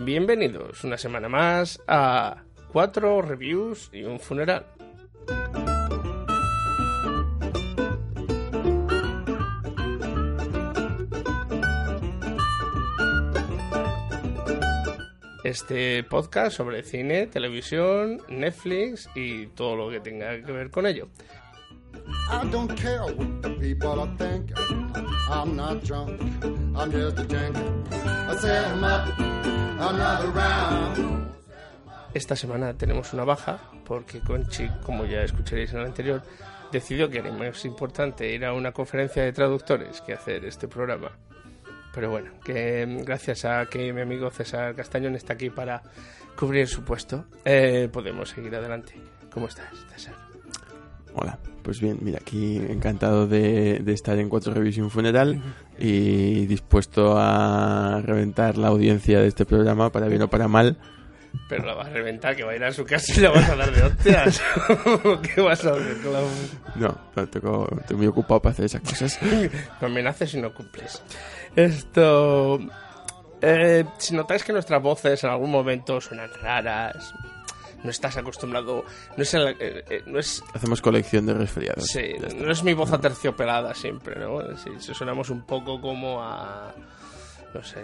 Bienvenidos una semana más a cuatro reviews y un funeral. Este podcast sobre cine, televisión, Netflix y todo lo que tenga que ver con ello. Esta semana tenemos una baja porque Conchi, como ya escucharéis en el anterior, decidió que era más importante ir a una conferencia de traductores que hacer este programa. Pero bueno, que mm, gracias a que mi amigo César Castañón está aquí para cubrir su puesto, eh, podemos seguir adelante. ¿Cómo estás, César? Hola, pues bien, mira, aquí encantado de, de estar en Cuatro un Funeral y dispuesto a reventar la audiencia de este programa para bien o para mal. Pero la vas a reventar, que va a ir a su casa y la vas a dar de hostias. ¿Qué vas a hacer la... No, no tengo, estoy muy ocupado para hacer esas cosas. Me amenaces y no cumples. Esto... eh, si notáis que nuestras voces en algún momento suenan raras, no estás acostumbrado, no es, el- eh, eh, no es Hacemos colección de resfriados. Sí, no es mi voz aterciopelada siempre, ¿no? Si sonamos un poco como a. No sé,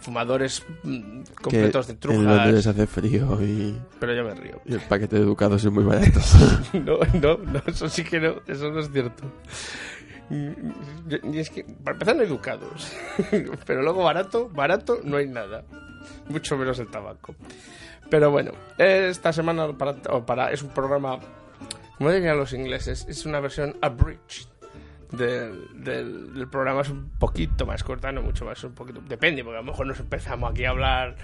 fumadores mm, Que completos de en Londres trujas. hace frío y, Pero yo me río. y el paquete de educados es muy barato. No, no, no, eso sí que no, eso no es cierto. Y es que, para empezar, no educados. Pero luego barato, barato, no hay nada. Mucho menos el tabaco. Pero bueno, esta semana para, o para- es un programa, como dirían los ingleses, es una versión abridged del, del, del programa. Es un poquito más corta, no mucho más, un poquito. Depende, porque a lo mejor nos empezamos aquí a hablar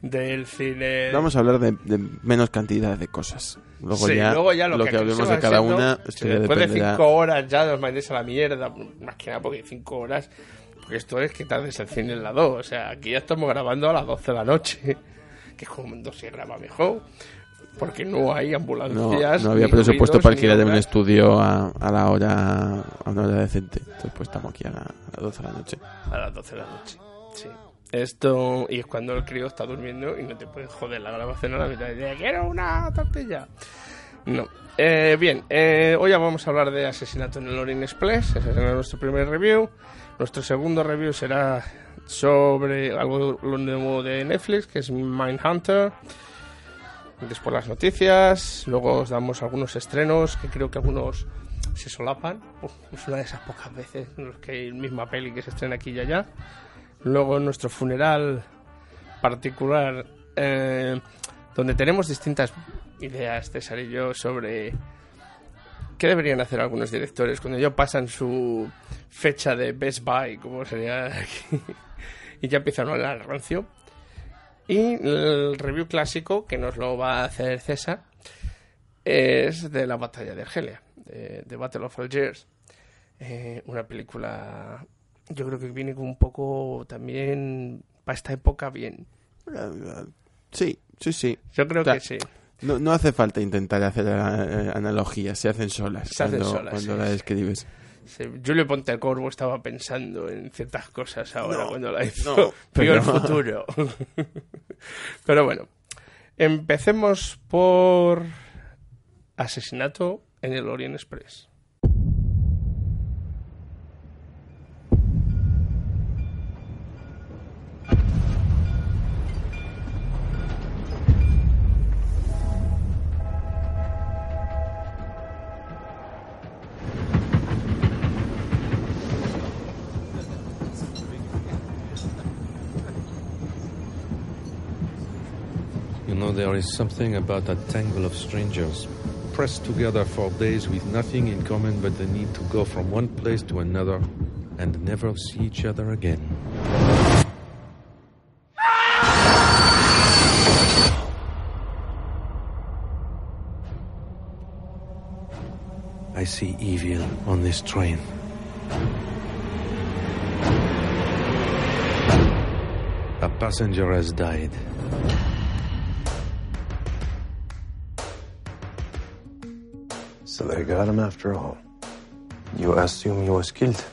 del cine. Vamos a hablar de, de menos cantidad de cosas. Luego, Sí, ya, luego ya lo, que, hablemos se de cada siendo, una, si después de dependerá. cinco horas ya nos mandéis a la mierda, más que nada porque cinco horas, porque esto es que tardes el cine en la 2, o sea, aquí ya estamos grabando a las 12 de la noche, que es cuando se graba mejor, porque no hay ambulancias. no había presupuesto para alquilar un obras. estudio a, a la hora a una hora decente. Entonces pues estamos aquí a, la- a las 12 de la noche. A las 12 de la noche, sí. Esto, y es cuando el crío está durmiendo y no te puedes joder la grabación a la mitad. De, quiero una tortilla. No. Eh, bien, eh, hoy ya vamos a hablar de Asesinato en el Orient Express. Ese será nuestro primer review. Nuestro segundo review será sobre algo lo nuevo de Netflix, que es Mindhunter. Después las noticias. Luego os damos algunos estrenos que creo que algunos se solapan. Es una de esas pocas veces que hay misma peli que se estrena aquí y allá. Luego nuestro funeral particular, eh, donde tenemos distintas ideas, César y yo, sobre qué deberían hacer algunos directores cuando ya pasan su fecha de Best Buy, como sería aquí, y ya empiezan a hablar rancio. Y el review clásico, que nos lo va a hacer César, es de la batalla de Argelia, de, de Battle of Algiers. Eh, una película, yo creo que viene un poco también, para esta época, bien. Sí, sí, sí. Yo creo Ta- que sí. No, no hace falta intentar hacer eh, analogías, se hacen solas Se hacen cuando, solas, cuando sí, la. Sí, Julio Pontecorvo estaba pensando en ciertas cosas ahora No, cuando la hizo. no, pero- el futuro. pero bueno, empecemos por asesinato en el Orient Express. Know, there is something about that tangle of strangers, pressed together for days with nothing in common but the need to go from one place to another and never see each other again. I see evil on this train. A passenger has died. So they got him after all. You assume he was killed?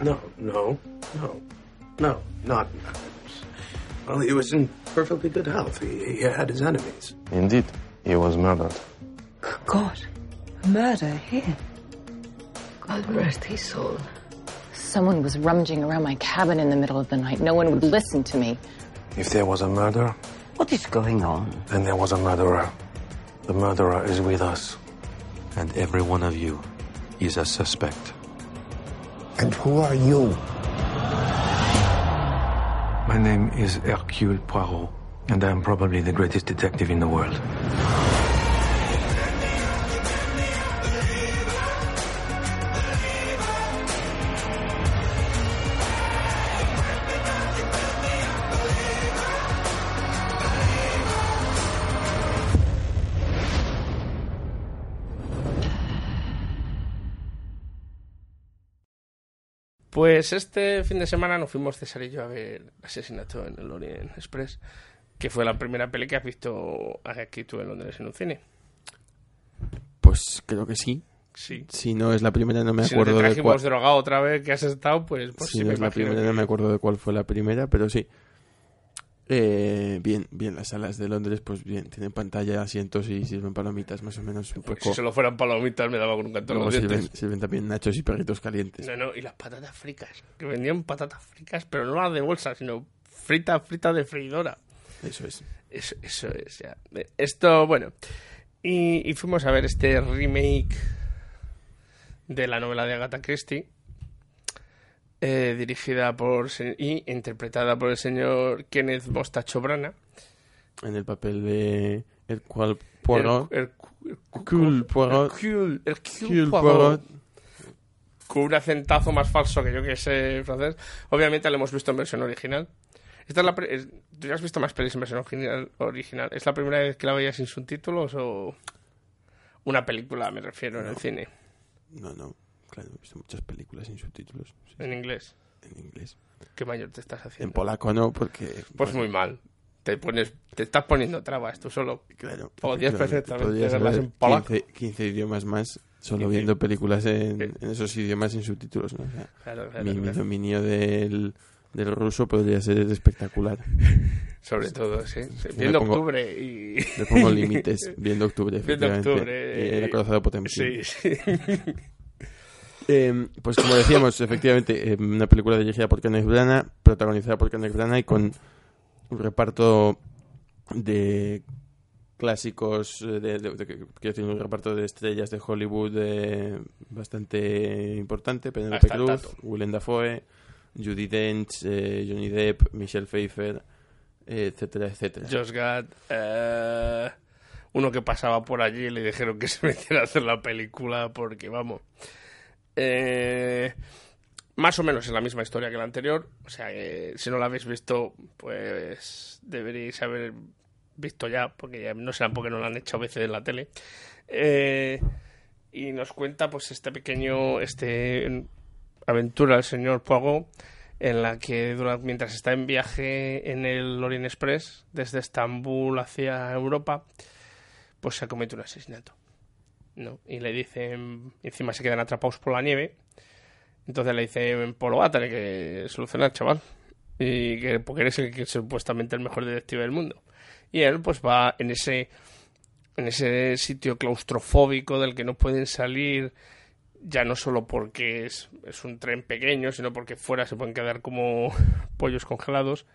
No, no, no, no, not. Well, he was in perfectly good health. He, he had his enemies. Indeed, he was murdered. God, murder here. God rest his soul. Someone was rummaging around my cabin in the middle of the night. No one would listen to me. If there was a murder, What is going on? then there was a murderer. The murderer is with us. And every one of you is a suspect. And who are you? My name is Hercule Poirot, and I am probably the greatest detective in the world. Pues este fin de semana nos fuimos César y yo a ver Asesinato en el Orient Express, que fue la primera peli que has visto aquí tú en Londres en un cine. Pues creo que sí. Sí. Si no es la primera, no me si no te acuerdo de cuál. drogado otra vez que has estado, pues, pues si sí no me es la imagino primera, que- no me acuerdo de cuál fue la primera, pero sí. Eh, bien, bien, las salas de Londres, pues bien, tienen pantalla, asientos y sirven palomitas, más o menos un poco. si solo fueran palomitas me daba con un canto en Luego sirven, también nachos y perritos calientes. No, no, y las patatas fritas, que vendían patatas fritas, pero no las de bolsa, sino fritas, fritas de freidora. Eso es. Eso, eso es, ya. Esto, bueno. Y, y fuimos a ver este remake de la novela de Agatha Christie, eh, dirigida por y interpretada por el señor Kenneth Mostacho Brana. En el papel de el cual Poirot, El, el- el- Hercule Poirot, con un acentazo más falso que yo que sé francés. Obviamente lo hemos visto en versión original. Esta es la pre- es- ¿Tú ya has visto más pelis en versión original, original? ¿Es la primera vez que la veías sin subtítulos o una película, me refiero, en el cine, No, no, claro, he visto muchas películas sin subtítulos sí, en inglés? en inglés. ¿Qué mayor te estás En haciendo? polaco no, porque Pues muy mal. Te pones, te estás poniendo trabas tú solo. claro. Podrías perfectamente verlas en polaco. 15, 15 idiomas más solo 15. viendo películas en, en esos idiomas sin subtítulos, ¿no? O sea, Claro, claro, mi, mi claro. dominio del, del ruso podría ser espectacular. Sobre todo, sí. sí. Viendo pongo- octubre y... Le pongo límites viendo octubre, Viendo efectivamente. octubre, Y el acorazado Potemkin. Sí, sí. Eh, pues como decíamos, efectivamente, eh, una película dirigida por Kenneth Branagh, protagonizada por Kenneth Branagh y con un reparto de clásicos, eh, de, de- de- quiero decir, un reparto de estrellas de Hollywood eh, bastante importante, Penelope Cruz. Willem Dafoe, Judy Dench, eh, Johnny Depp, Michelle Pfeiffer, etcétera, etcétera. Josh Gad, uno que pasaba por allí y le dijeron que se metiera a hacer la película porque, vamos, eh, más o menos es la misma historia que la anterior. O sea, si no la habéis visto, pues deberíais haber visto ya, porque ya no será porque no la han hecho a veces en la tele. Eh, y nos cuenta, pues, este pequeño, este aventura del señor Poirot en la que mientras está en viaje en el Orient Express desde Estambul hacia Europa, pues se comete un asesinato. ¿No? Y le dicen, encima se quedan atrapados por la nieve, entonces le dicen, pues lo a tener que solucionar, chaval. Y que porque eres el que es supuestamente el mejor detective del mundo. Y él pues va en ese en ese sitio claustrofóbico del que no pueden salir ya no solo porque es, es un tren pequeño, sino porque fuera se pueden quedar como pollos congelados,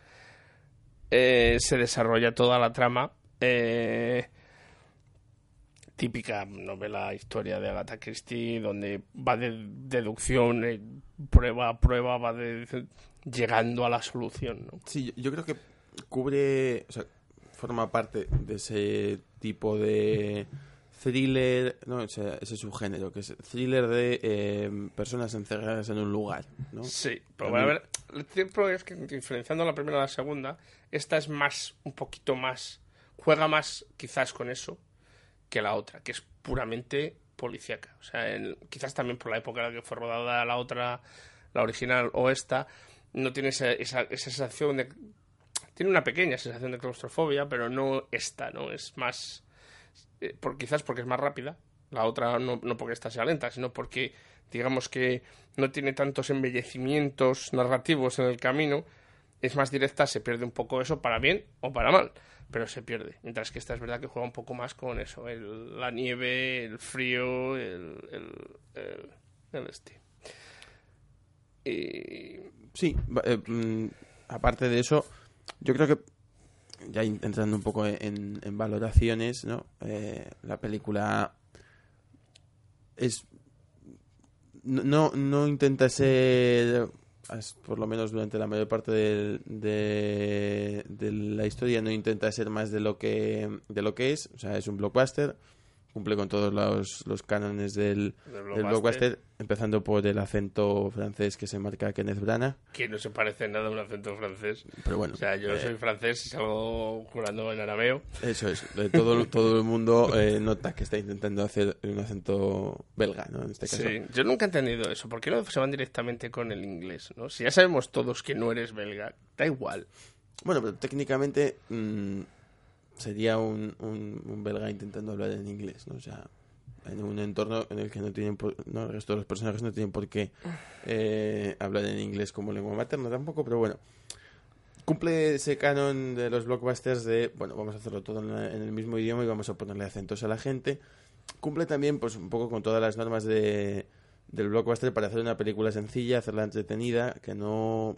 eh, se desarrolla toda la trama. eh, típica novela historia de Agatha Christie, donde va de deducción, eh, prueba a prueba, va de, llegando a la solución. ¿no? Sí, yo, creo que cubre, o sea, forma parte de ese tipo de thriller, no, o sea, ese subgénero, que es thriller de eh, personas encerradas en un lugar, ¿no? Sí, pero A ver, el tiempo es que diferenciando la primera de la segunda, esta es más, un poquito más, juega más quizás con eso que la otra, que es puramente policíaca. O sea, el- quizás también por la época en la que fue rodada la otra, la original o esta, no tiene esa, esa, esa sensación de... Tiene una pequeña sensación de claustrofobia, pero no esta, ¿no? Es más... eh, por, quizás porque es más rápida. La otra no, no porque esta sea lenta, sino porque digamos que no tiene tantos embellecimientos narrativos en el camino es más directa, se pierde un poco eso para bien o para mal, pero se pierde. Mientras que esta es verdad que juega un poco más con eso, el- la nieve, el frío, el, el, el, este. Y Sí, eh, mm, aparte de eso, yo creo que ya entrando un poco en, valoraciones, ¿no? Eh, la película es no, no, intenta ser por lo menos durante la mayor parte de, de la historia no intenta ser más de lo que de lo que es. O sea es un blockbuster cumple con todos los, los cánones del, Del blockbuster. blockbuster empezando por el acento francés que se marca Kenneth Branagh que no se parece nada a un acento francés. pero bueno O sea, yo eh, soy francés y salgo jurando en arameo. Eso es, todo, todo el mundo eh, nota que está intentando hacer un acento belga, ¿no? En este caso. Sí, yo nunca he entendido eso. ¿Por qué no se van directamente con el inglés? ¿no? Si ya sabemos todos que no eres belga, da igual. Bueno, pero técnicamente mm, sería un, un, belga intentando hablar en inglés, ¿no? O sea, en un entorno en el que no tienen por, no, el resto de los personajes no tienen por qué eh, hablar en inglés como lengua materna tampoco, pero bueno. Cumple ese canon de los blockbusters de, bueno, vamos a hacerlo todo en, la- en el mismo idioma y vamos a ponerle acentos a la gente. Cumple también, pues, un poco con todas las normas de, del blockbuster para hacer una película sencilla, hacerla entretenida, que no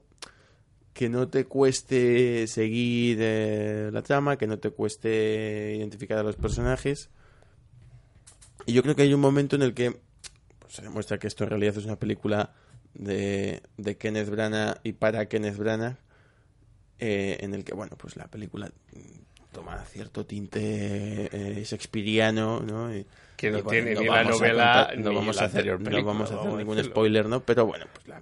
que no te cueste seguir eh, la trama, que no te cueste identificar a los personajes. Y yo creo que hay un momento en el que pues, se demuestra que esto en realidad es una película de, de Kenneth Branagh y para Kenneth Branagh, eh, en el que, bueno, pues la película toma cierto tinte eh, shakespeariano, ¿no? Y- Que no y, bueno, tiene ni la vamos a novela contar- no ni vamos la a hacer, anterior no vamos a hacer vamos ningún spoiler, ¿no? Pero bueno, pues la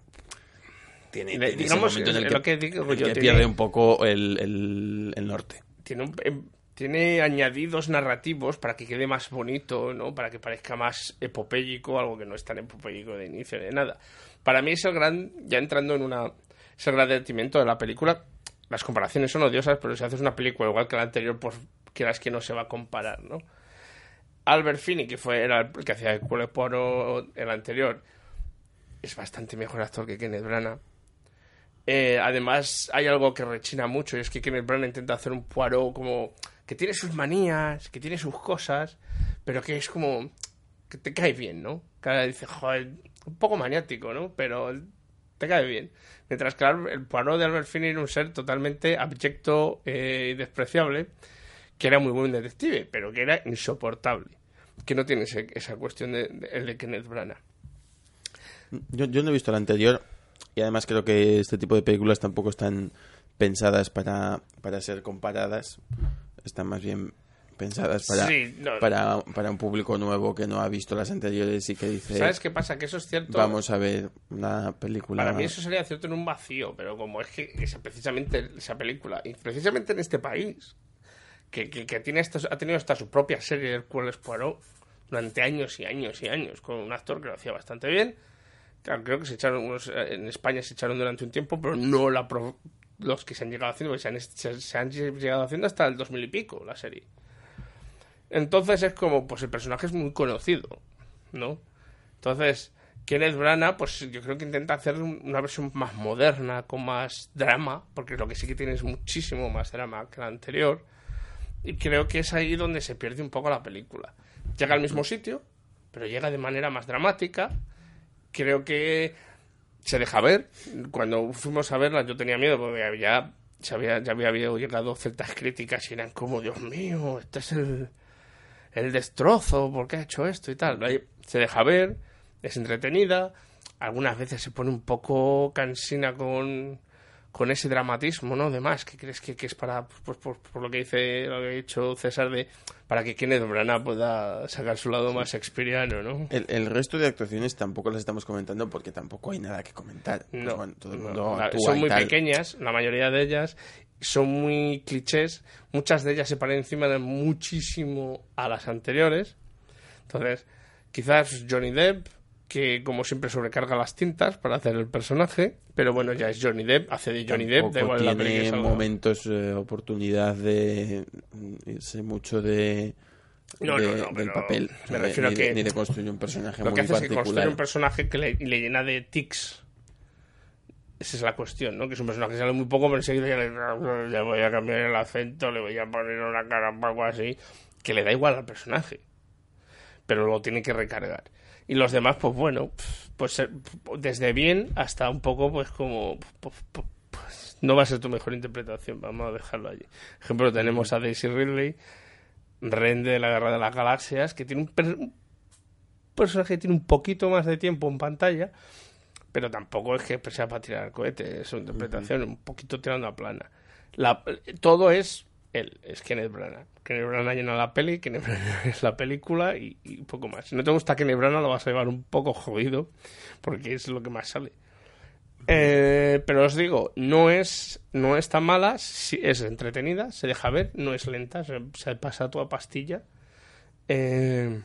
tiene, ese digamos, momento en el es que, lo que digo en el yo, que tiene- pierde un poco el, el, el norte. Tiene, un- em, tiene añadidos narrativos para que quede más bonito, ¿no? Para que parezca más epopélico, algo que no es tan epopélico de inicio de nada. Para mí es el gran, ya entrando en una, es el gran detrimento de la película. Las comparaciones son odiosas, pero si haces una película igual que la anterior, pues quieras que no se va a comparar, ¿no? Albert Finney, que fue era el que hacía el Poirot el anterior, es bastante mejor actor que Kenneth Branagh. Eh, además, hay algo que rechina mucho y es que Kenneth Branagh intenta hacer un Poirot como que tiene sus manías, que tiene sus cosas, pero que es como que te cae bien, ¿no? Cada dice, joder, un poco maniático, ¿no? Pero te cae bien. Mientras que el Poirot de Albert Finney era un ser totalmente abyecto eh, y despreciable, que era muy buen detective, pero que era insoportable. Que no tiene esa cuestión de, de, de Kenneth Branagh. Yo, yo no he visto la anterior y además creo que este tipo de películas tampoco están pensadas para, para ser comparadas. Están más bien pensadas para, Sí, no. para, para un público nuevo que no ha visto las anteriores y que dice, ¿Sabes qué pasa? Que eso es cierto. vamos a ver una película... Para mí eso sería cierto en un vacío, pero como es que esa, precisamente esa película, y precisamente en este país, que, que, que tiene hasta- ha tenido hasta su propia serie del cual es Poirot durante años y años y años, con un actor que lo hacía bastante bien. Claro, creo que se echaron unos, eh, en España se echaron durante un tiempo, pero no los que se han llegado haciendo, porque se han, se, han llegado haciendo hasta el 2000 y pico la serie. Entonces es como, pues el personaje es muy conocido, ¿no? Entonces, Kenneth Branagh, pues yo creo que intenta hacer un- una versión más moderna, con más drama, porque lo que sí que tiene es muchísimo más drama que la anterior. Y creo que es ahí donde se pierde un poco la película. Llega al mismo sitio, pero llega de manera más dramática. Creo que se deja ver. Cuando fuimos a verla yo tenía miedo porque ya, se había, ya había llegado ciertas críticas y eran como, Dios mío, este es el, el destrozo, ¿por qué ha hecho esto y tal? Se deja ver, es entretenida, algunas veces se pone un poco cansina con, con ese dramatismo, ¿no? De más, que crees que, que es para, pues, por, por lo que dice, lo que ha dicho César, de para que Kenneth Branagh pueda sacar su lado más shakespeariano, ¿no? El, el resto de actuaciones tampoco las estamos comentando porque tampoco hay nada que comentar. Pues No, bueno, todo el no, mundo son muy tal. pequeñas, la mayoría de ellas son muy clichés, muchas de ellas se parecen encima de muchísimo a las anteriores. Entonces, quizás Johnny Depp, que como siempre sobrecarga las tintas para hacer el personaje, pero bueno, ya es Johnny Depp, hace de Johnny Depp, da Tampoco igual tiene momentos, eh, oportunidad de mm, irse mucho de, No, de- no, no, del papel. me ni- refiero ni, a de- que ni de construir un personaje Lo muy que hace es que particular. construye un personaje que le, le llena de tics Esa es la cuestión, ¿no? Que es un personaje que sale muy poco, pero enseguida ya le, ya voy a cambiar el acento, le voy a poner una cara un poco así, que le da igual al personaje. Pero lo tiene que recargar. Y los demás, pues bueno, pues eh, desde bien hasta un poco, pues como... pues, pues, pues, no va a ser tu mejor interpretación, vamos a dejarlo allí. Por ejemplo, tenemos a Daisy Ridley, Ren de la Guerra de las Galaxias, que tiene un, per- un personaje que tiene un poquito más de tiempo en pantalla, pero tampoco es que sea para tirar cohetes, es su interpretación, un poquito tirando a plana. La, todo es él, es Kenneth Branagh. Kenneth Branagh llena la peli, Kenneth Branagh es la película y, y poco más. Si no te gusta Kenneth Branagh lo vas a llevar un poco jodido, porque es lo que más sale. Eh, pero os digo, no es, no es tan mala, es entretenida, se deja ver, no es lenta, se, se pasa toda pastilla. Eh,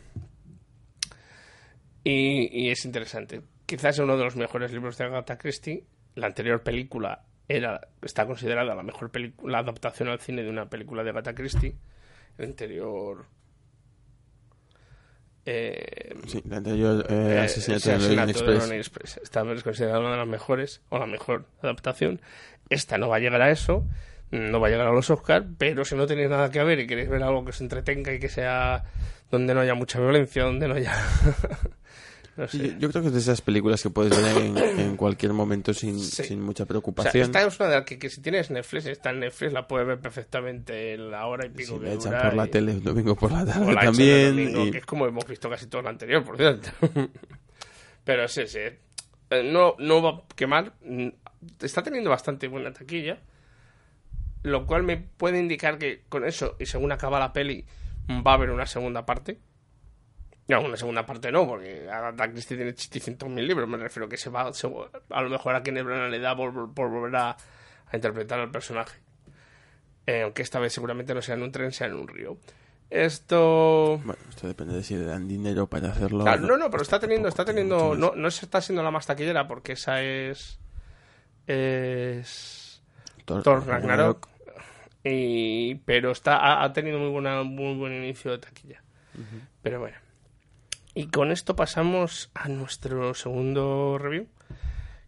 y, y es interesante. Quizás es uno de los mejores libros de Agatha Christie. La anterior película era, está considerada la mejor película, la adaptación al cine de una película de Agatha Christie. El anterior. Eh, Sí, la anterior eh, eh, asesinato de Orient Asesinato de Express. Orient Express. Esta es considerada una de las mejores, o la mejor adaptación. Esta no va a llegar a eso, no va a llegar a los Oscars, pero si no tenéis nada que ver y queréis ver algo que os entretenga y que sea donde no haya mucha violencia, donde no haya... no sé. Sí, yo, yo creo que es de esas películas que puedes ver en, en cualquier momento sin, Sí. sin mucha O sea, preocupación. esta es una de las que, que si tienes Netflix, está en Netflix, la puedes ver perfectamente en la hora y pico Sí, que la echan dura por la tele el domingo por la tarde la también. domingo, y- que es como hemos visto casi todo lo anterior, por cierto. Pero sí, sí. Eh, No, no va a quemar. Mm, Está teniendo bastante buena taquilla. Lo cual me puede indicar que con eso, y según acaba la peli, va a haber una segunda parte. No, una segunda parte no, porque Agatha Christie tiene 800.000 libros. Me refiero que se va. se- a lo mejor a Kenneth Branagh le da por, por volver a, a interpretar al personaje. Eh, aunque esta vez seguramente no sea en un tren, sea en un río. Esto. Bueno, esto depende de si le dan dinero para hacerlo. Claro, no, no, pero está teniendo, está teniendo, no, no se está siendo la más taquillera porque esa es, es Thor- Thor Ragnarok, y, pero está, ha, ha tenido muy buena, muy buen inicio de taquilla. Pero bueno, y con esto pasamos a nuestro segundo review,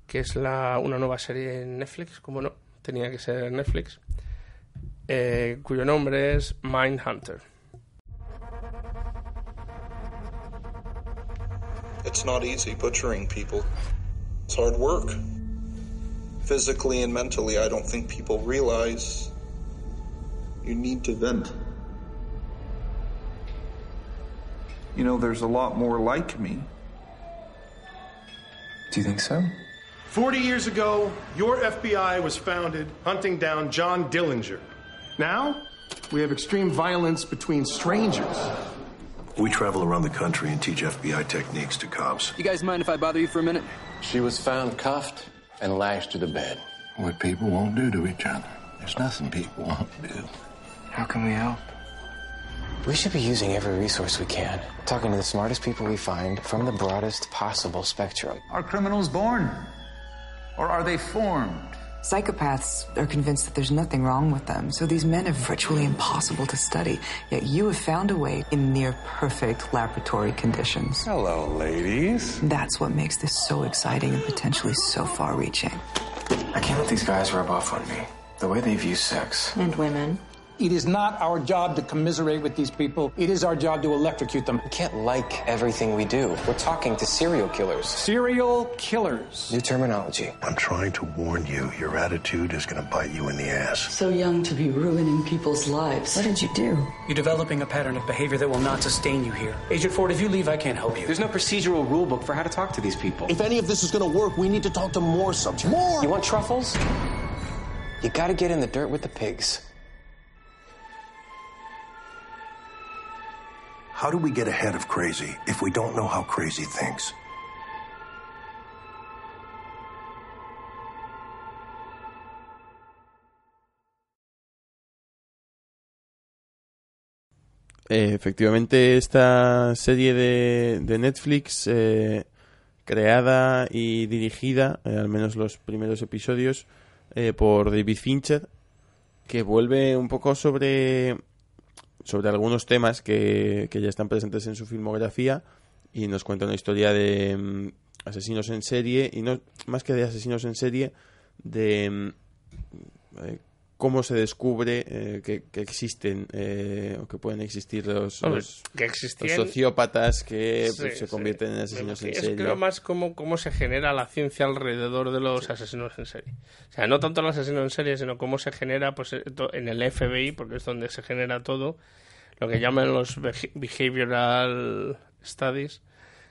que es la, una nueva serie en Netflix, como no, tenía que ser Netflix, eh, cuyo nombre es Mindhunter. It's not easy butchering people. It's hard work. Physically and mentally, I don't think people realize you need to vent. You know, there's a lot more like me. Do you think so? 40 years ago, your FBI was founded hunting down John Dillinger. Now, we have extreme violence between strangers. We travel around the country and teach FBI techniques to cops. You guys mind if I bother you for a minute? She was found cuffed and lashed to the bed. What people won't do to each other. There's nothing people won't do. How can we help? We should be using every resource we can, talking to the smartest people we find from the broadest possible spectrum. Are criminals born? Or are they formed? Psychopaths are convinced that there's nothing wrong with them, so these men are virtually impossible to study. Yet you have found a way in near perfect laboratory conditions. Hello, ladies. That's what makes this so exciting and potentially so far reaching. I can't let these guys rub off on me. The way they view sex. And women. It is not our job to commiserate with these people. It is our job to electrocute them. We can't like everything we do. We're talking to serial killers. Serial killers. New terminology. I'm trying to warn you, your attitude is going to bite you in the ass. So young to be ruining people's lives. What did you do? You're developing a pattern of behavior that will not sustain you here. Agent Ford, if you leave, I can't help you. There's no procedural rule book for how to talk to these people. If any of this is going to work, we need to talk to more subjects. More! You want truffles? You gotta get in the dirt with the pigs. How do we get ahead of crazy if we don't know how crazy thinks? Eh, efectivamente, esta serie de, de Netflix, eh, creada y dirigida, eh, al menos los primeros episodios, por David Fincher, que vuelve un poco sobre, sobre algunos temas que, que ya están presentes en su filmografía y nos cuenta una historia de mm, asesinos en serie, y no más que de asesinos en serie, de mm, eh, cómo se descubre eh, que, que existen eh, o que pueden existir los, Hombre, los- que los existían- sociópatas que Sí, pues, se sí. convierten en asesinos en Es serie. creo más como cómo se genera la ciencia alrededor de los asesinos en serie. O sea, no tanto el asesino en serie, sino cómo se genera pues eh, en el FBI, porque es donde se genera todo, lo que llaman los beha- behavioral studies,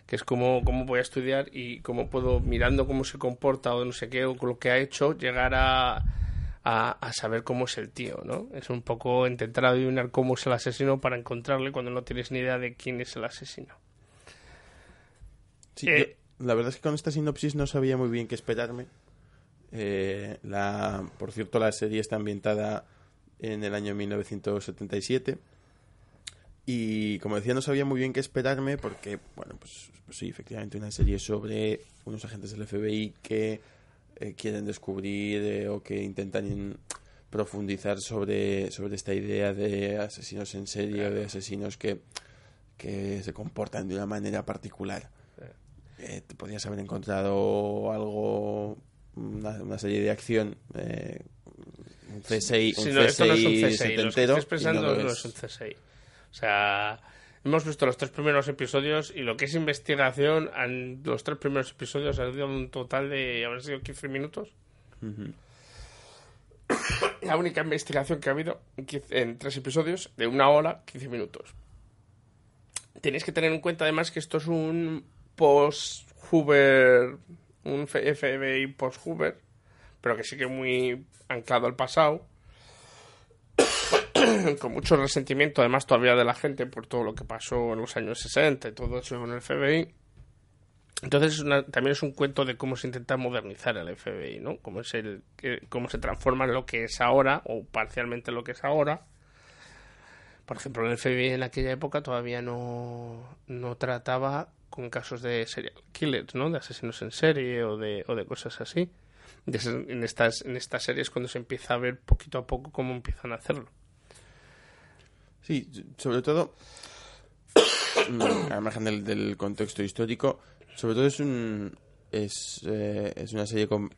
que es cómo, cómo voy a estudiar y cómo puedo, mirando cómo se comporta o no sé qué, o lo que ha hecho, llegar a, a, a saber cómo es el tío, ¿no? Es un poco intentar adivinar cómo es el asesino para encontrarle cuando no tienes ni idea de quién es el asesino. Sí, Eh, yo- la verdad es que con esta sinopsis no sabía muy bien qué esperarme. Eh, la, por cierto, la serie está ambientada en el año 1977. Y como decía, no sabía muy bien qué esperarme porque, bueno, pues, pues sí, efectivamente, una serie sobre unos agentes del FBI que eh, quieren descubrir eh, o que intentan in- profundizar sobre, sobre esta idea de asesinos en serie de asesinos que, que se comportan de una manera particular. Eh, te podías haber encontrado algo, una, una serie de acción, eh, un CSI, un Sí, no, esto no es un CSI. Lo que no pensando lo no es. es un CSI. O sea, hemos visto los tres primeros episodios y lo que es investigación, en los tres primeros episodios ha sido un total de, habrán sido 15 minutos. La única investigación que ha habido en, 15 en tres episodios de una hora, 15 minutos. Tenéis que tener en cuenta además que esto es un post-Hoover, un FBI post-Hoover, pero que sigue muy anclado al pasado, con mucho resentimiento además todavía de la gente por todo lo que pasó en los años 60 y todo eso en el FBI. Entonces es una- también es un cuento de cómo se intenta modernizar el FBI, ¿no? Cómo, es el, cómo se transforma en lo que es ahora, o parcialmente lo que es ahora. Por ejemplo, el FBI en aquella época todavía no, no trataba con casos de serial killers, ¿no? De asesinos en serie o de, o de cosas así. En, estas, en estas series cuando se empieza a ver poquito a poco cómo empiezan a hacerlo. Sí, sobre todo, mm, al margen del, del contexto histórico, sobre todo es un es, eh, es una serie con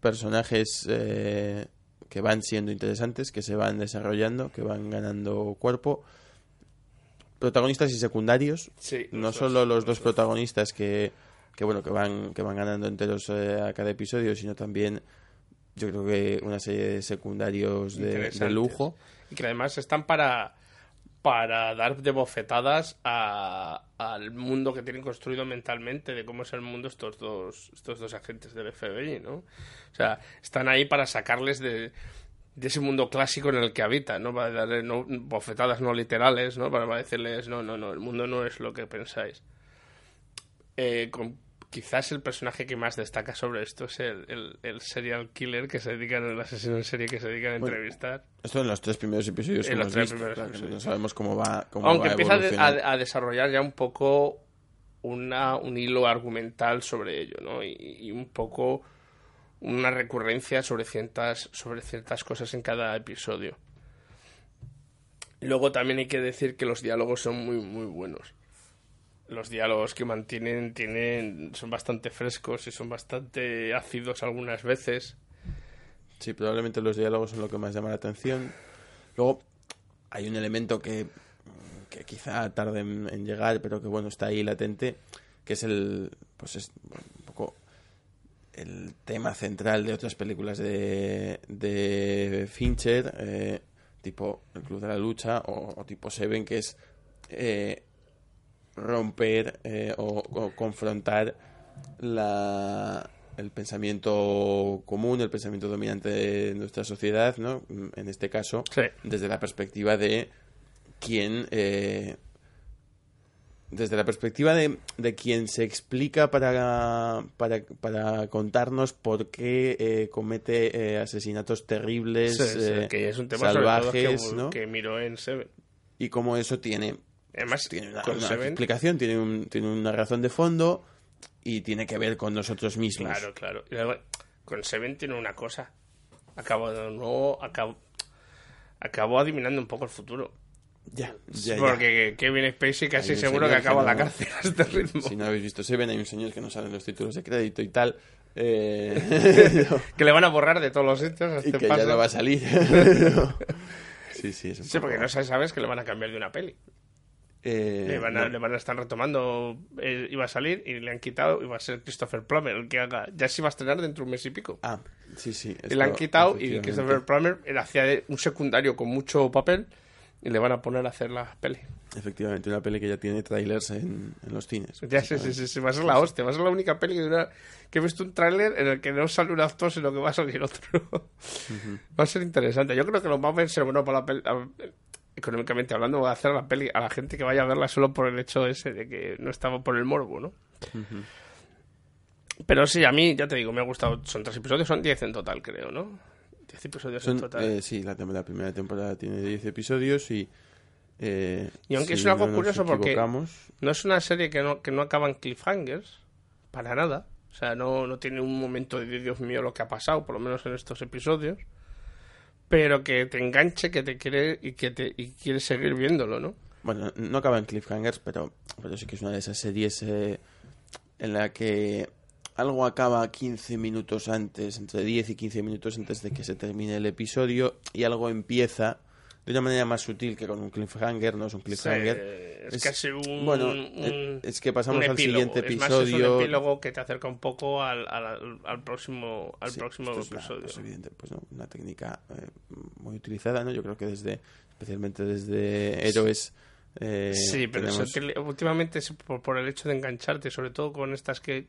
personajes eh, que van siendo interesantes, que se van desarrollando, que van ganando cuerpo. Protagonistas y secundarios, Sí, no los solo los los dos protagonistas que, que bueno que van que van ganando enteros eh, a cada episodio, sino también yo creo que una serie de secundarios de, de lujo. Y que además están para, para dar de bofetadas a- al mundo que tienen construido mentalmente, de cómo es el mundo estos dos, estos dos agentes del FBI, ¿no? O sea, están ahí para sacarles de, ese mundo clásico en el que habitan, ¿no? Para darle no- bofetadas no literales, ¿no? Para decirles, no, no, no, el mundo no es lo que pensáis. Eh, quizás el personaje que más destaca sobre esto es el, el- el serial killer que se dedica, el asesino en serie que se dedica a Bueno, entrevistar. Esto en los tres primeros episodios En que los hemos tres visto, primeros claro, episodios. no sabemos cómo va cómo Aunque va empieza a desarrollar ya un poco una, un hilo argumental sobre ello, ¿no? Y, y un poco una recurrencia sobre ciertas, sobre ciertas cosas en cada episodio. Luego también hay que decir que los diálogos son muy, muy buenos. Los diálogos que mantienen tienen, son bastante frescos y son bastante ácidos algunas veces. Sí, probablemente los diálogos son lo que más llama la atención. Luego hay un elemento que, que quizá tarde en, llegar, pero que bueno, está ahí latente, que es el pues es un poco el tema central de otras películas de, de Fincher, eh, tipo El Club de la Lucha o, o tipo Seven, que es eh, romper eh, o, o confrontar la, el pensamiento común, el pensamiento dominante de nuestra sociedad, ¿no? En este caso, desde la perspectiva de quien... eh, desde la perspectiva de, de quien se explica para, para, para contarnos por qué eh, comete eh, asesinatos terribles, Sí, sí, eh, que es un tema sobre todo salvajes, que, ¿no? que miró en Seven. y cómo eso tiene Además, tiene una, explicación, tiene, un, tiene una razón de fondo y tiene que ver con nosotros mismos. Claro, claro. Y luego, con Seven tiene una cosa. Acabo de nuevo, acabo, acabó adivinando un poco el futuro. Ya, ya, ya. Porque Kevin Spacey casi seguro que acaba la cárcel a este ritmo. Si no habéis visto Seven, hay un señor que no sale en los títulos de crédito y tal. Eh, no. que le van a borrar de todos los sitios. a Y este que ya no va a salir. No. Sí, sí, es un Sí, porque no sabes que le van a cambiar de una peli. Eh, le, van a, no. le van a estar retomando. eh, iba a salir y le han quitado. Iba a ser Christopher Plummer el que haga. Ya se iba a estrenar dentro de un mes y pico. Ah, sí, sí. y le han esto, quitado y. Christopher Plummer él hacía un secundario con mucho papel y le van a poner a hacer la peli. Efectivamente, una peli que ya tiene trailers en, en los cines. Ya sí, sí, sí, sí, va a ser la hostia. Va a ser la única peli que, dura- que he visto un tráiler en el que no sale un actor, sino que va a salir otro. Va a ser interesante. Yo creo que lo va a ser bueno para la peli. Económicamente hablando, va a hacer la peli a la gente que vaya a verla solo por el hecho ese de que no estaba por el morbo, ¿no? Pero sí, a mí, ya te digo, me ha gustado. Son tres episodios, son diez en total, creo, ¿no? Diez episodios en Son, total. eh, sí, la, primera temporada tiene 10 episodios y... eh, Y aunque si es algo no curioso porque no es una serie que no, que no acaba en cliffhangers, para nada. O sea, no, no tiene un momento de Dios mío lo que ha pasado, por lo menos en estos episodios. Pero que te enganche, que te quiere y que te y quieres seguir viéndolo, ¿no? Bueno, no acaba en cliffhangers, pero, pero sí que es una de esas series eh, en la que algo acaba 15 minutos antes, entre 10 y 15 minutos antes de que se termine el episodio, y algo empieza de una manera más sutil que con un cliffhanger, no es un cliffhanger. Sí, es casi un- Bueno, un- eh, es que pasamos al siguiente Es más, es un episodio. epílogo que te acerca un poco al, al, al próximo, al Sí, próximo esto es la- episodio. es evidente, pues, ¿no? una técnica eh, muy utilizada, ¿no? Yo creo que desde, especialmente desde Héroes. eh, Sí, pero tenemos- eso que- últimamente es por, por el hecho de engancharte, sobre todo con estas que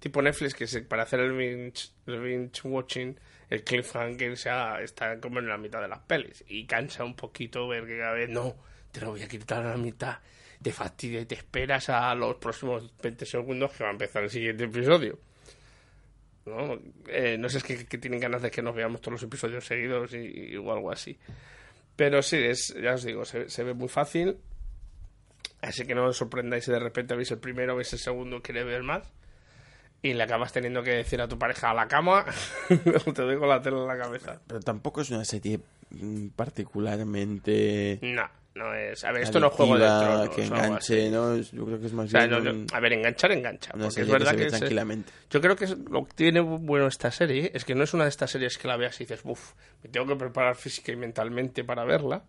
tipo Netflix que se, para hacer el binge, el binge watching el cliffhanger sea, está como en la mitad de las pelis y cansa un poquito ver que cada vez no, te lo voy a quitar a la mitad, te fastidia y te esperas a los próximos 20 segundos que va a empezar el siguiente episodio. ¿no? Eh, no sé, es que, tienen ganas de que nos veamos todos los episodios seguidos y, o algo así. Pero sí, es, ya os digo, se, ve muy fácil. Así que no os sorprendáis si de repente veis el primero, veis el segundo queréis ver más. Y le acabas teniendo que decir a tu pareja a la cama, te doy con la tela en la cabeza. Pero tampoco es una serie mm, particularmente. No, no es. A ver, esto no es juego de tronos. que enganche. ¿no? Yo creo que es más O sea, bien. no, no, un- a ver, enganchar, engancha. Porque es que verdad que, es- tranquilamente. yo creo que es- lo que tiene bueno esta serie es que no es una de estas series que la veas y dices, uff, me tengo que preparar física y mentalmente para verla.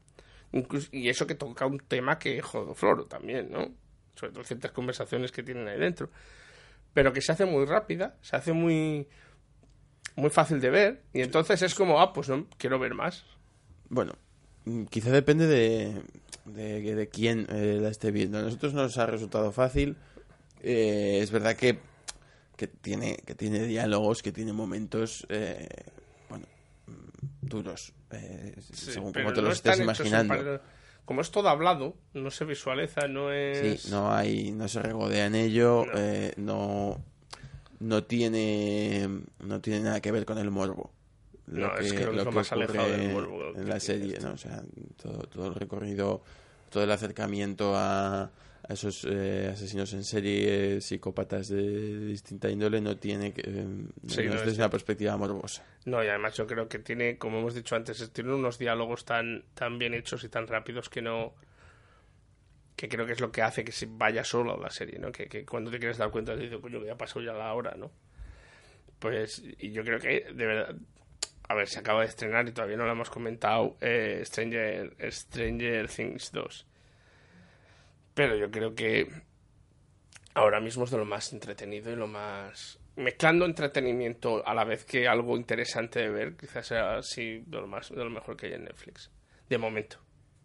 Incluso- y eso que toca un tema que jodo floro también, ¿no? Sobre todo ciertas conversaciones que tienen ahí dentro. Pero que se hace muy rápida, se hace muy muy fácil de ver y entonces es como, ah, pues no, quiero ver más. Bueno, mm, quizá depende de, de, de quién eh, la esté viendo. A nosotros nos ha resultado fácil. Eh, es verdad que, que, tiene, que tiene diálogos, que tiene momentos, eh, bueno, mm, duros, eh, Sí, según como te no los estés imaginando. Como es todo hablado, no se visualiza, no es... Sí, no hay, no se regodea en ello, eh, no, no tiene, no tiene nada que ver con el morbo. No, es que creo que es lo más alejado del morbo que en la serie, ¿no? O sea, todo, todo el recorrido, todo el acercamiento a, a esos eh, asesinos en serie, psicópatas de, distinta índole, no tiene que, eh, Sí, no no es desde una perspectiva morbosa. No, y además yo creo que tiene, como hemos dicho antes, tiene unos diálogos tan, tan bien hechos y tan rápidos que no. que creo que es lo que hace que se vaya solo la serie, ¿no? Que, que cuando te quieres dar cuenta te dices, coño, ya pasó ya la hora, ¿no? Pues, y yo creo que, de verdad. A ver, se acaba de estrenar y todavía no lo hemos comentado. eh, Stranger, Stranger Things 2. Pero yo creo que ahora mismo es de lo más entretenido y lo más mezclando entretenimiento a la vez que algo interesante de ver quizás sea así de lo más de lo mejor que hay en Netflix de momento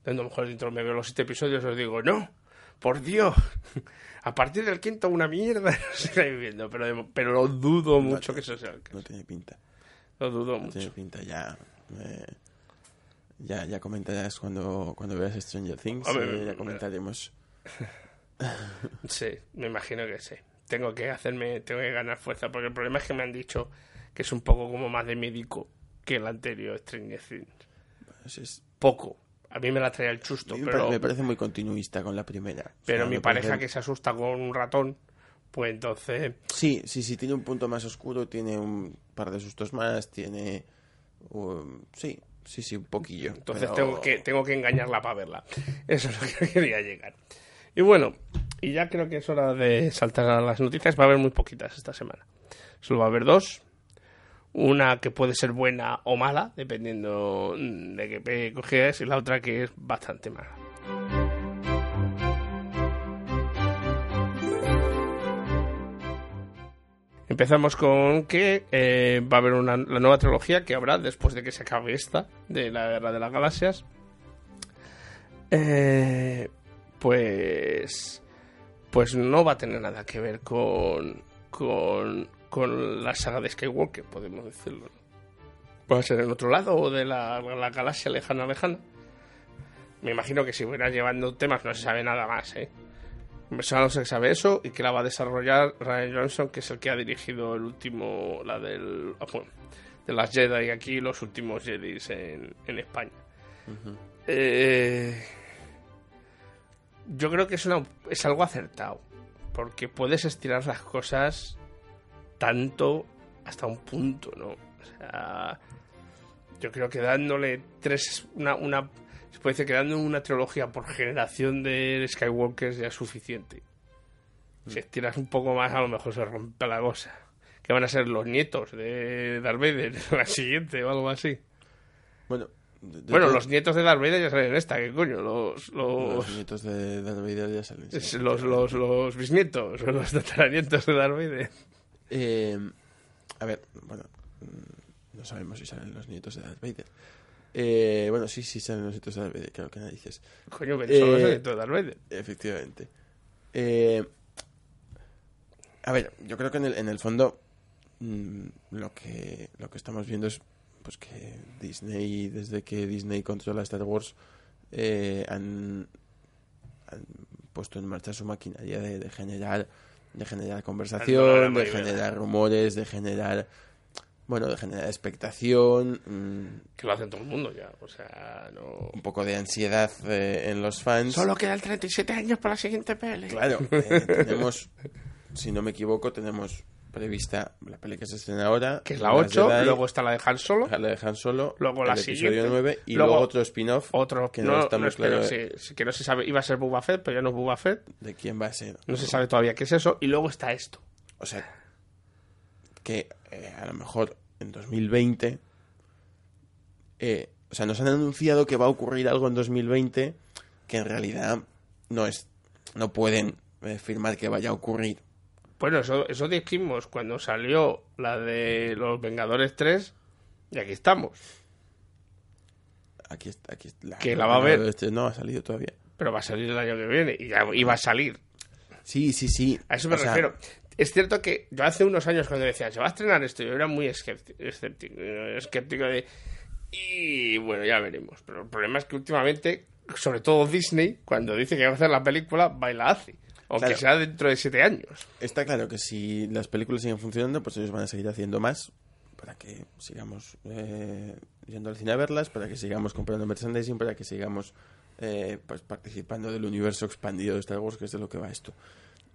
a lo mejor dentro me veo los siete episodios y os digo no por Dios a partir del quinto una mierda no sigáis viendo pero de- pero lo dudo mucho que eso sea el caso No tiene pinta. Lo dudo mucho tiene pinta ya. eh, ya, ya comentarás cuando, cuando veas Stranger Things. Hombre, eh, ya me- comentaremos. Sí, me imagino que sí. Tengo que hacerme, tengo que ganar fuerza, porque el problema es que me han dicho que es un poco como más de médico que el anterior Stranger Things. Pues es- Poco. A mí me la traía el chusto, me pero, me parece muy continuista con la primera. O pero sea, mi pareja parece- que se asusta con un ratón, pues entonces... Sí, sí, sí, tiene un punto más oscuro, tiene un par de sustos más, tiene... um, sí, sí, sí, un poquillo. Entonces pero- tengo, que, tengo que engañarla para verla. Eso es lo que quería llegar. Y bueno, y ya creo que es hora de saltar a las noticias. Va a haber muy poquitas esta semana. Solo va a haber dos. Una que puede ser buena o mala, dependiendo de qué coges, y la otra que es bastante mala. Empezamos con que eh, va a haber una, la nueva trilogía que habrá después de que se acabe esta, de la Guerra de las Galaxias. Eh, pues. Pues no va a tener nada que ver con. con. con la saga de Skywalker, podemos decirlo. Va a ser en otro lado de la, la galaxia lejana, lejana. Me imagino que si fuera llevando temas no se sabe nada más, ¿eh? Solo se sabe eso y que la va a desarrollar Ryan Johnson, que es el que ha dirigido el último, la del, ah, bueno, de las Jedi aquí, los últimos Jedi en, en España. Eh, yo creo que es, una, es algo acertado, porque puedes estirar las cosas tanto hasta un punto, ¿no? O sea, yo creo que dándole tres, una, una decir que dando una trilogía por generación de Skywalkers ya es suficiente. Si estiras un poco más, a lo mejor se rompe la cosa. Que van a ser los nietos de Darth Vader, la siguiente o algo así. Bueno, de- de- bueno, de- los nietos de Darth Vader ya salen en esta, ¿qué coño? Los, los, Los nietos de Darth Vader ya salen. es- los, los, los bisnietos, los tataranietos de Darth Vader. Eh, a ver, bueno, mm, no sabemos si salen los nietos de Darth Vader. Eh, bueno, sí, sí salen los nietos de Darth Vader, claro que narices. Coño, pero son los nietos de Darth Vader. Efectivamente. Eh, a ver, yo creo que en el, en el fondo mm, lo que lo que estamos viendo es pues que Disney, desde que Disney controla Star Wars, eh, han, han puesto en marcha su maquinaria de, de generar de generar conversación, de generar rumores, de generar bueno, de generar expectación, mm, Que lo hace todo el mundo ya, o sea, no... un poco de ansiedad eh, en los fans. Solo quedan 37 años para la siguiente peli. Claro, eh, tenemos, si no me equivoco, tenemos prevista la peli que se estrena ahora. Que es la Las 8, Jedi, luego está la de Han Solo. La de Han Solo, Luego la el episodio siguiente. 9 y luego, otro spin-off. Otro que no, está muy espero, claro sí, sí, que no se sabe. Iba a ser Boba Fett, pero ya no es Boba Fett. de quién va a ser. No se sabe todavía qué es eso. Y luego está esto. O sea, que eh, a lo mejor en 2020. eh, o sea, nos han anunciado que va a ocurrir algo en 2020 que en realidad no es. No pueden eh, firmar que vaya a ocurrir. Bueno, eso, eso dijimos cuando salió la de los Vengadores 3. Y aquí estamos. Aquí está. Aquí está Que la va a ver. Este no ha salido todavía. Pero va a salir el año que viene. Y ya iba a salir. Sí, sí, sí. A eso me O sea, refiero. Es cierto que yo hace unos años cuando decían, se va a estrenar esto, yo era muy escéptico, escéptico, escéptico de... Y bueno, ya veremos. Pero el problema es que últimamente, sobre todo Disney, cuando dice que va a hacer la película, va y la hace. Aunque Claro. sea dentro de siete años. Está claro que si las películas siguen funcionando, pues ellos van a seguir haciendo más para que sigamos eh, yendo al cine a verlas, para que sigamos comprando merchandising, para que sigamos eh, pues participando del universo expandido de Star Wars, que es de lo que va esto.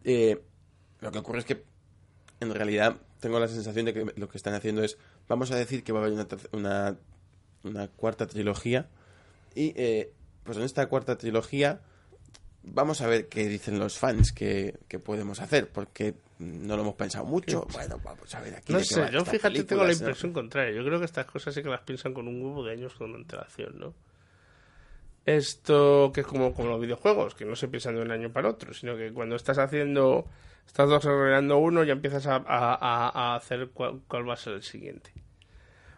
Eh, lo que ocurre es que en realidad tengo la sensación de que lo que están haciendo es vamos a decir que va a haber una, una, una cuarta trilogía y eh, pues en esta cuarta trilogía vamos a ver qué dicen los fans que, que podemos hacer porque no lo hemos pensado mucho bueno vamos a ver aquí No de qué sé, va yo fíjate, película, tengo la ¿no? impresión contraria. Yo creo que estas cosas sí que las piensan con un huevo de años con antelación, ¿no? Esto que es como, como los videojuegos, que no se piensan de un año para otro, sino que cuando estás haciendo, estás desarrollando uno, ya empiezas a, a- hacer cuál, cuál va a ser el siguiente.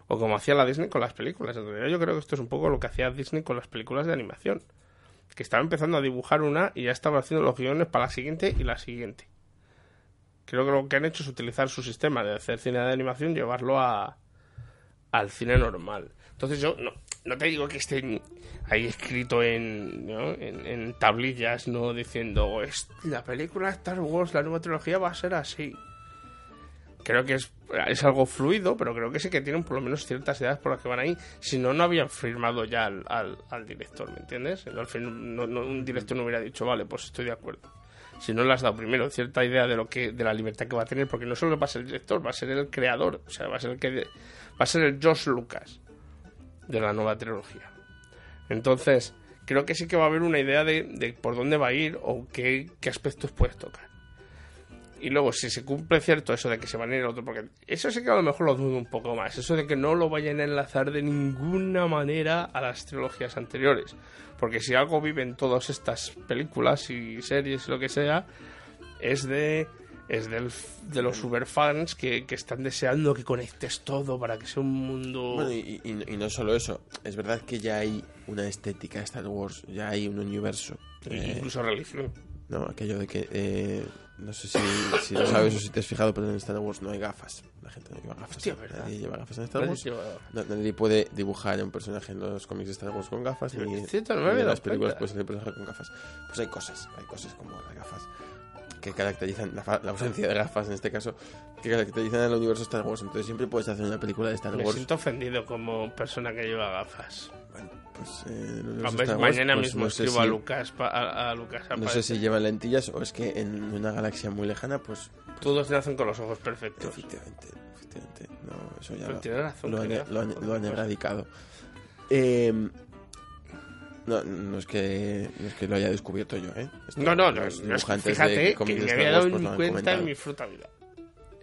O como hacía la Disney con las películas. En realidad yo creo que esto es un poco lo que hacía Disney con las películas de animación. Que estaba empezando a dibujar una y ya estaba haciendo los guiones para la siguiente y la siguiente. Creo que lo que han hecho es utilizar su sistema de hacer cine de animación llevarlo a, al cine normal. Entonces yo no, no te digo que esté ahí escrito en, ¿no? en, tablillas, no diciendo "Es- la película de Star Wars, la nueva trilogía va a ser así. Creo que es, es algo fluido, pero creo que sí que tienen por lo menos ciertas ideas por las que van ahí. Si no, no habían firmado ya al, al, al director, ¿me entiendes? Al fin- no- un director no hubiera dicho, vale, pues estoy de acuerdo. Si no le has dado primero cierta idea de lo que de la libertad que va a tener, porque no solo va a ser el director, va a ser el creador, o sea, va a ser el que va a ser el Josh Lucas de la nueva trilogía. Entonces, creo que sí que va a haber una idea de, por dónde va a ir o qué, aspectos puedes tocar. y luego si se cumple cierto eso de que se van a ir a otro, porque eso sí que a lo mejor lo dudo un poco más, eso de que no lo vayan a enlazar de ninguna manera a las trilogías anteriores, porque si algo viven todas estas películas y series lo que sea, es de es del, de los superfans que, que están deseando que conectes todo para que sea un mundo... Bueno, y, y- y no solo eso, es verdad que ya hay una estética de Star Wars, ya hay un universo. e Eh, incluso religión. No, aquello de que, eh, no sé si, si lo sabes o si te has fijado, pero en Star Wars no hay gafas. La gente no lleva gafas. Hostia, ¿verdad? Nadie lleva gafas en Star Wars. No- nadie puede dibujar a un personaje en los cómics de Star Wars con gafas, ni, cierto, no ni en las películas puede ser un personaje con gafas. Pues hay cosas, hay cosas como las gafas que caracterizan, la, fa- la ausencia de gafas en este caso, que caracterizan al universo Star Wars. Entonces siempre puedes hacer una película de Star Me Wars. siento ofendido como persona que lleva gafas. Pues, eh, Wars, mañana pues, mismo no escribo a si- Lucas, pa- a, a Lucas No sé si llevan lentillas o es que en una galaxia muy lejana, pues Todos nacen con los ojos perfectos. Efectivamente, efectivamente. No, eso ya Pero lo, tiene razón, lo han, lo han erradicado. Eh, no, no es que no es que lo haya descubierto yo, ¿eh? Esto No, no, no, los no, dibujantes de fíjate que me había dado pues, ni cuenta en mi fruta vida.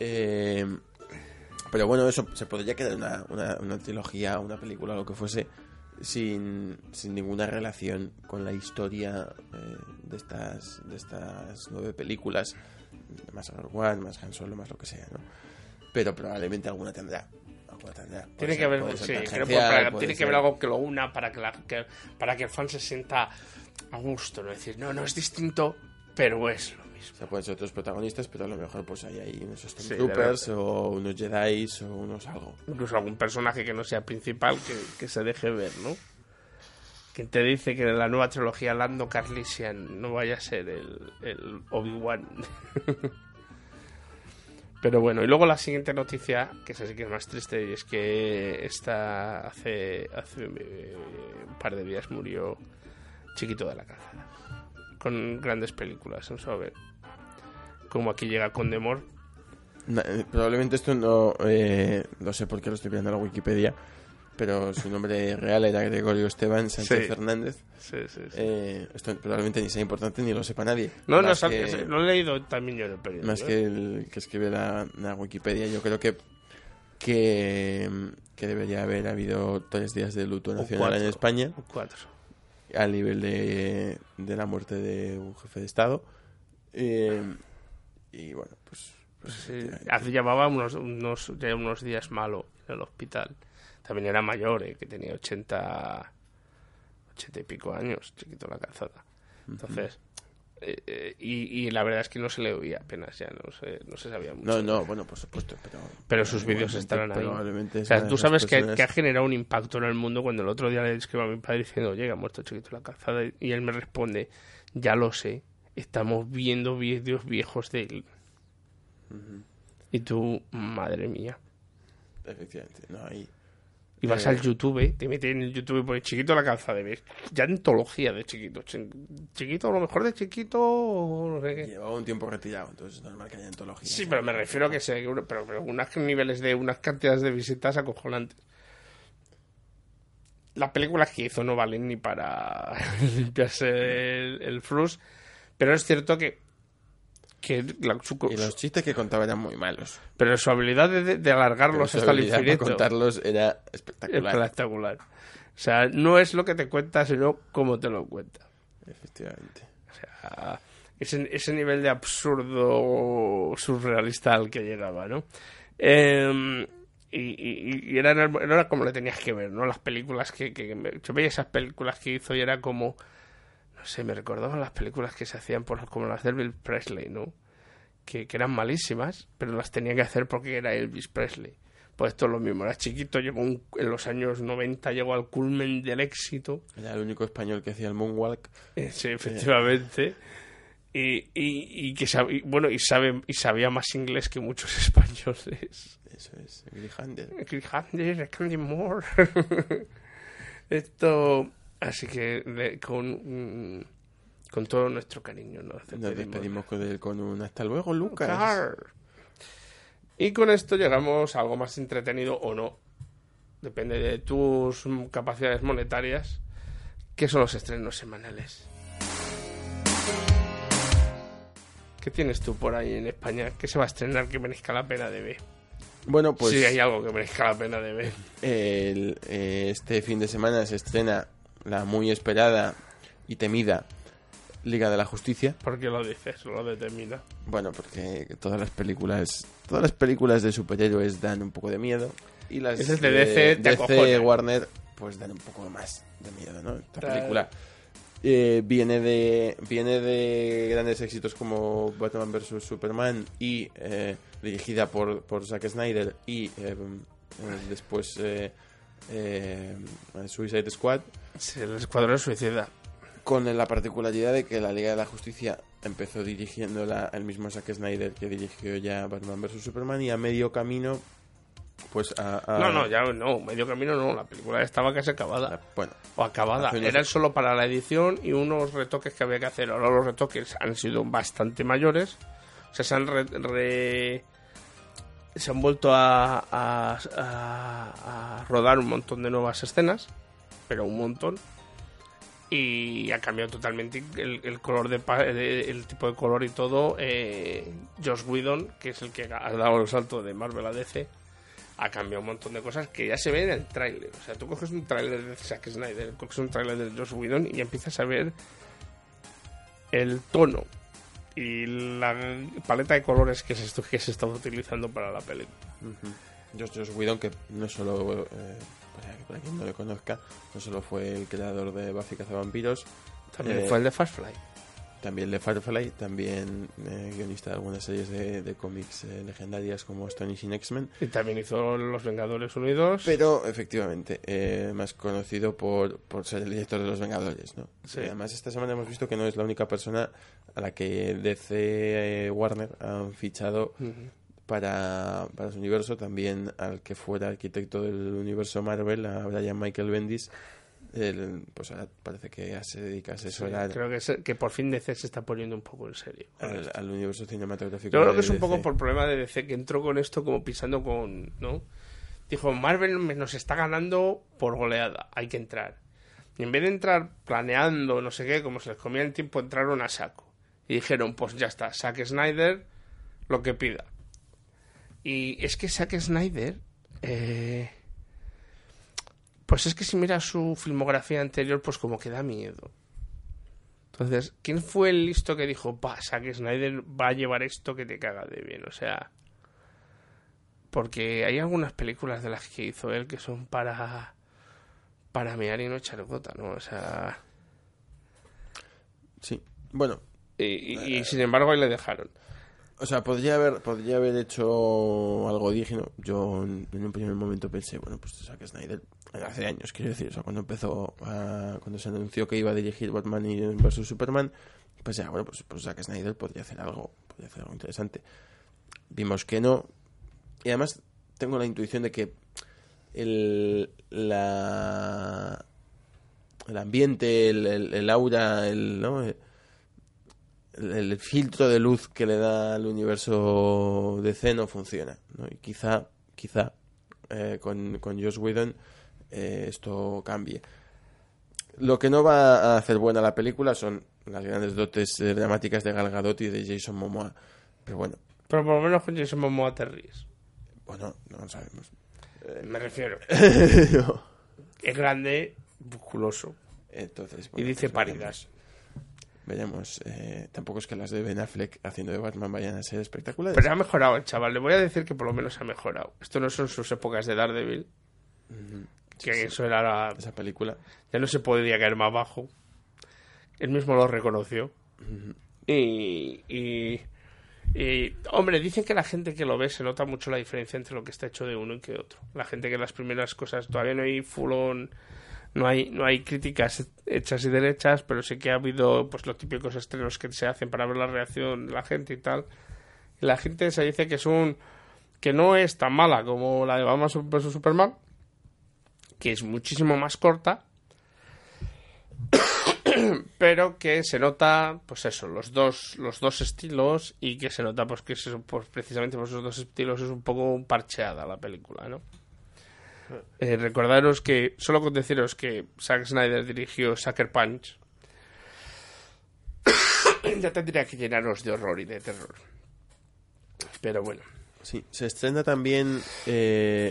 Eh, pero bueno, eso se podría quedar una, una, una trilogía, una película, lo que fuese, sin, sin ninguna relación con la historia eh, de estas de estas nueve películas, más Rogue One, más Han Solo, más lo que sea, ¿no? Pero probablemente alguna tendrá. Puede Tiene ser- que haber, sí, creo que para- tiene que haber algo que lo una para que, la, que- para que el fan se sienta a gusto, no decir, no, no es distinto, pero es lo mismo. O sea, pueden ser otros protagonistas, pero a lo mejor pues hay ahí unos Sí, o unos Jedi o unos algo. Incluso algún personaje que no sea principal que, que se deje ver, ¿no? Quien te dice que en la nueva trilogía Lando Carlisian no vaya a ser el, el Obi-Wan. Pero bueno, y luego la siguiente noticia, que es así que es más triste, y es que esta hace, hace eh, un par de días murió Chiquito de la Calzada. Con grandes películas, vamos a ver. Como aquí llega Condemor, Na- eh, probablemente esto no eh, no sé por qué lo estoy viendo en la Wikipedia, pero su nombre real era Gregorio Esteban Sánchez Sí. Fernández. Sí, sí, sí. Eh, esto probablemente ni sea importante ni lo sepa nadie. No, que- lo he leído también yo en el periódico. más ¿eh? que el que escribe la, la Wikipedia. Yo creo que, que que debería haber habido tres días de luto nacional en. España. Cuatro. Al nivel de, de la muerte de un jefe de Estado. Eh, y bueno, pues... pues Sí, llevaba unos, unos, ya unos días malo en el hospital. También era mayor, eh, que tenía 80, 80 y pico años, chiquito la calzada. Entonces, eh, eh, y, y la verdad es que no se le oía apenas ya, no se, no se sabía mucho. No, no, bueno, por supuesto, pero... Pero sus vídeos estarán ahí. probablemente O sea, tú sabes personas- que ha generado un impacto en el mundo cuando el otro día le escribo a mi padre diciendo, llega muerto chiquito la calzada, y él me responde, ya lo sé, estamos viendo vídeos viejos de él. Y tú, madre mía. Efectivamente, no hay... Y vas Eh, al YouTube, te metes en el YouTube y pones chiquito la calzada, ves ya antología de chiquito. Chi- Chiquito, lo mejor de chiquito, no sé qué. Llevaba un tiempo retirado, entonces es normal que haya antologías. Sí, pero me refiero a que se, pero, pero unos niveles de unas cantidades de visitas acojonantes. Las películas que hizo no valen ni para limpiarse el, el frus, pero es cierto que que la- su, Y los chistes que contaba eran muy malos. pero su habilidad de, de alargarlos hasta el infinito contarlos era espectacular. espectacular. O sea, no es lo que te cuenta, sino cómo te lo cuenta. Efectivamente. O sea, ese, ese nivel de absurdo surrealista al que llegaba, ¿no? Eh, y, y- y era, era como le tenías que ver, ¿no? Las películas que, que, que- yo veía esas películas que hizo y era como, no sé, me recordaban las películas que se hacían por, como las de Elvis Presley, ¿no? Que, que eran malísimas, pero las tenía que hacer porque era Elvis Presley. Pues esto es lo mismo, era chiquito, llegó un- en los años 90, llegó al culmen del éxito. Era el único español que hacía el moonwalk. Eh, Sí, efectivamente. Y, y, y que sab- y, bueno, y sabe y sabía más inglés que muchos españoles. Eso es, Grijander. Grijander, Candy Moore. Esto, así que con, mm, con todo nuestro cariño nos Nos despedimos. con, un hasta luego, Lucas. Car. Y con esto llegamos a algo más entretenido o no. Depende de tus capacidades monetarias. Que son los estrenos semanales. ¿qué tienes tú por ahí en España? ¿Qué se va a estrenar que merezca la pena de ver? Bueno, pues Si hay algo que merezca la pena de ver. el- eh, este fin de semana se estrena la muy esperada y temida Liga de la Justicia. ¿Por qué lo dices? Lo determina. Bueno, porque todas las películas, todas las películas de superhéroes dan un poco de miedo y las de DC. Warner pues dan un poco más de miedo, ¿no? Esta película eh, viene de viene de grandes éxitos como Batman vs Superman y eh, dirigida por, por Zack Snyder y eh, después Suicide Squad Sí, el Escuadrón Suicida. con la particularidad de que la Liga de la Justicia empezó dirigiéndola el mismo Zack Snyder que dirigió ya Batman vs Superman y a medio camino pues a, a- No, no, ya no, medio camino no, la película estaba casi acabada. bueno O acabada. Eran solo para la edición y unos retoques que había que hacer. Ahora los retoques han sido bastante mayores. O sea, se han re- re- se han vuelto a rodar un montón de nuevas escenas, pero un montón. Y ha cambiado totalmente el, el color de, de- el tipo de color y todo. Eh, Josh Whedon, que es el que ha dado el salto de Marvel a DC, ha cambiado un montón de cosas que ya se ven en el tráiler. O sea, tú coges un tráiler de Zack Snyder, coges un tráiler de Josh Whedon y empiezas a ver el tono y la paleta de colores que se, que se estaba utilizando para la película. Josh, Josh Whedon, que no solo, eh, para, quien no le conozca, no solo fue el creador de Buffy Cazavampiros, También eh, fue el de Firefly. También de Firefly, también eh, guionista de algunas series de, de cómics eh, legendarias como Astonishing X-Men. Y también hizo Los Vengadores Unidos. Pero, efectivamente, eh, más conocido por, por ser el director de Los Vengadores, ¿no? Sí. Y además, esta semana hemos visto que no es la única persona a la que DC eh, Warner han fichado Ujú. Para, para su universo. También al que fuera arquitecto del universo Marvel, a Brian Michael Bendis. Pues ahora parece que ya se dedica a Sí, asesorar creo que, se- que por fin DC se está poniendo un poco en serio. al, universo cinematográfico. Yo creo que es un DC. poco por problema de DC que entró con esto como pisando con, ¿no? Dijo, Marvel nos está ganando por goleada, hay que entrar. Y en vez de entrar planeando, no sé qué, como se les comía el tiempo, entraron a saco. Y dijeron, pues ya está, Zack Snyder, lo que pida. Y es que Zack Snyder, eh, pues es que si miras su filmografía anterior, pues como que da miedo. Entonces, ¿quién fue el listo que dijo, va, Zack Snyder va a llevar esto que te caga de bien? O sea, porque hay algunas películas de las que hizo él que son para para mear y no echar gota, ¿no? O sea, Sí, bueno, y, y- y sin embargo ahí le dejaron. O sea, podría haber, podría haber hecho algo digno. Yo en un primer momento pensé, bueno, pues Zack Snyder, hace años, quiero decir, o sea, cuando empezó, cuando se anunció que iba a dirigir Batman y vs Superman, pensé, ah, bueno, pues, pues Zack Snyder podría hacer algo, podría hacer algo interesante. Vimos que no, y además tengo la intuición de que el, la, el ambiente, el, el- el aura, el, ¿no? El, filtro de luz que le da al universo DC no funciona. ¿no? Y quizá, quizá eh, con, con Joss Whedon eh, esto cambie. Lo que no va a hacer buena la película son las grandes dotes eh, dramáticas de Gal Gadot y de Jason Momoa. Pero bueno, Pero por lo menos con Jason Momoa te ríes. bueno, no lo sabemos. Me refiero. No. Es grande, musculoso. Entonces, y dice pues paridas. Veremos. Eh, tampoco es que las de Ben Affleck haciendo de Batman vayan a ser espectaculares. Pero ha mejorado el chaval. Le voy a decir que por lo menos ha mejorado. Esto no son sus épocas de Daredevil. Que Sí, sí. eso era la- Esa película. Ya no se podía caer más bajo. Él mismo lo reconoció. y, y, y, hombre, dicen que la gente que lo ve se nota mucho la diferencia entre lo que está hecho de uno y que de otro. La gente que las primeras cosas todavía no hay full on, no hay, no hay críticas hechas y derechas, pero sí que ha habido pues los típicos estrenos que se hacen para ver la reacción de la gente y tal. La gente se dice que es un que no es tan mala como la de Batman vs Superman, que es muchísimo más corta, pero que se nota, pues eso, los dos, los dos estilos y que se nota, pues que es, pues, precisamente por esos dos estilos es un poco parcheada la película, ¿no? Eh, recordaros que, solo con deciros que Zack Snyder dirigió Sucker Punch ya tendría que llenarnos de horror y de terror. Pero bueno. Sí, se estrena también eh,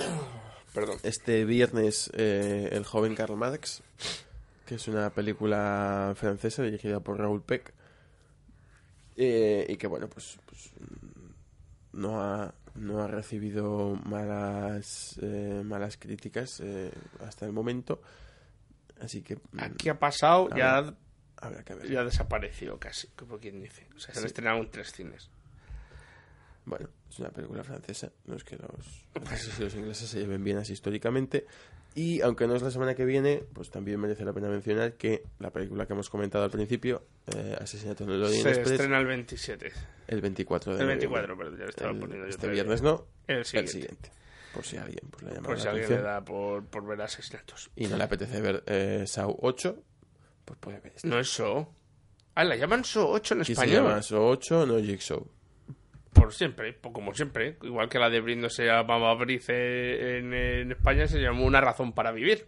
Perdón. este viernes eh, El joven Karl Marx, que es una película francesa dirigida por Raúl Peck. eh, y que, bueno, pues, pues, no, ha, no ha recibido malas, eh, malas críticas eh, hasta el momento. Así que. mm, Aquí ha pasado, ya, habrá- habrá que ver. ya ha desaparecido casi, como quien dice. O sea, se han Sí. estrenado en tres cines. Bueno, es una película francesa. No es que los franceses y los ingleses se lleven bien así históricamente. Y aunque no es la semana que viene, pues también merece la pena mencionar que la película que hemos comentado al principio, eh, Asesinato en el Orient Se Express, estrena el 27. el 24 de El noviembre. 24, perdón, ya lo estaba El- poniendo yo Este viernes no, El siguiente. Por si alguien pues, le ha llamado Por si la alguien le da por, por ver asesinatos. Y no le apetece ver eh, Saw 8, pues puede ver esta. No es So. Ah, la llaman So 8 en Aquí se español. llama Saw 8, no Jigsaw. Por siempre, como siempre. Igual que la de Brindo se llamaba Brice en, en España, se llamó Una razón para vivir.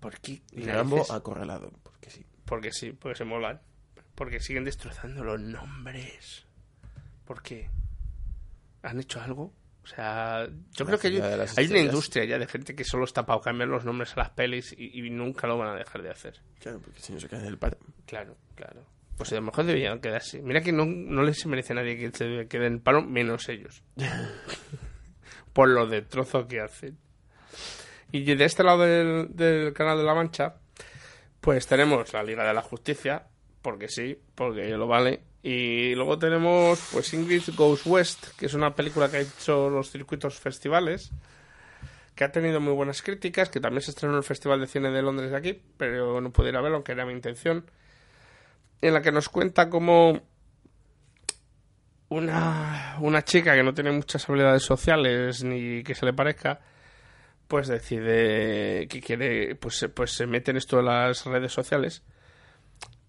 ¿Por qué? Rambo acorralado, porque sí. Porque sí, porque se molan. Porque siguen destrozando los nombres. ¿Por qué? ¿Han hecho algo? O sea, yo La creo que hay, una industria ya de gente que solo está para cambiar los nombres a las pelis y, y nunca lo van a dejar de hacer. Claro, porque si no se quedan en el paro. Claro, claro. Pues a lo mejor deberían quedarse. Mira que no, no les merece a nadie que se quede en el paro, menos ellos. Por lo de trozo que hacen. Y de este lado del, del Canal de la Mancha, pues tenemos la Liga de la Justicia, porque sí, porque lo vale. Y luego tenemos, pues, Ingrid Goes West, que es una película que ha hecho los circuitos festivales, que ha tenido muy buenas críticas, que también se estrenó en el Festival de Cine de Londres de aquí, pero no pude ir a verlo, aunque era mi intención en la que nos cuenta cómo una, una chica que no tiene muchas habilidades sociales ni que se le parezca, pues decide que quiere, pues, pues se mete en esto de las redes sociales.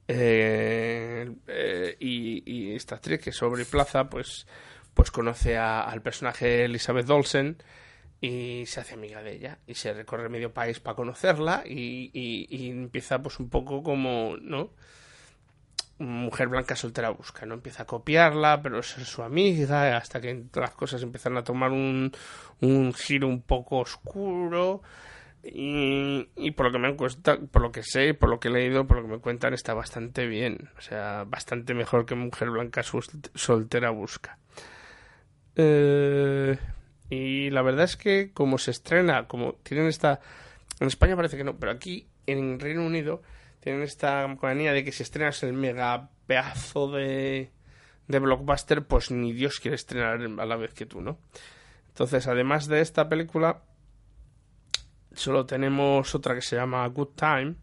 Eh, eh, y, y esta actriz que es Aubrey Plaza, pues, pues conoce a- al personaje Elizabeth Olsen y se hace amiga de ella y se recorre medio país para conocerla y, y- y empieza pues un poco como, ¿no? Mujer blanca soltera busca, ¿no? Empieza a copiarla, pero es su amiga, hasta que las cosas empiezan a tomar un, un giro un poco oscuro. Y, por lo que me han cuesta, por lo que sé, por lo que he leído, por lo que me cuentan, está bastante bien. O sea, bastante mejor que Mujer Blanca Soltera Busca. Eh, y la verdad es que como se estrena, como tienen esta... En España parece que no, pero aquí en Reino Unido tienen esta manía de que si estrenas el mega pedazo de, de blockbuster, pues ni Dios quiere estrenar a la vez que tú, ¿no? Entonces, además de esta película, solo tenemos otra que se llama Good Time,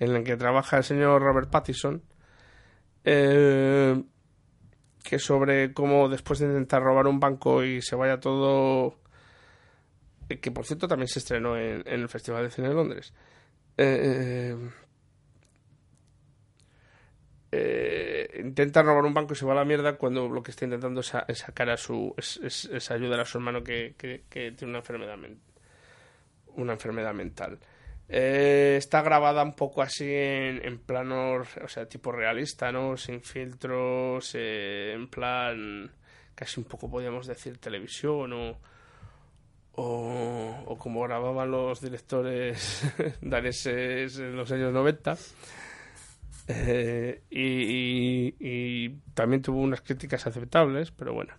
en la que trabaja el señor Robert Pattinson, eh, que sobre cómo después de intentar robar un banco y se vaya todo que por cierto también se estrenó en, el Festival de Cine de Londres. Eh, eh, intenta robar un banco y se va a la mierda cuando lo que está intentando es, sa- es sacar a su es, es- ayudar a su hermano que, tiene una enfermedad una enfermedad mental Eh, está grabada un poco así en, en plano o sea tipo realista no sin filtros eh, en plan casi un poco podríamos decir televisión o o, o como grababan los directores daneses en los años 90. Eh, y, y- y también tuvo unas críticas aceptables, pero bueno.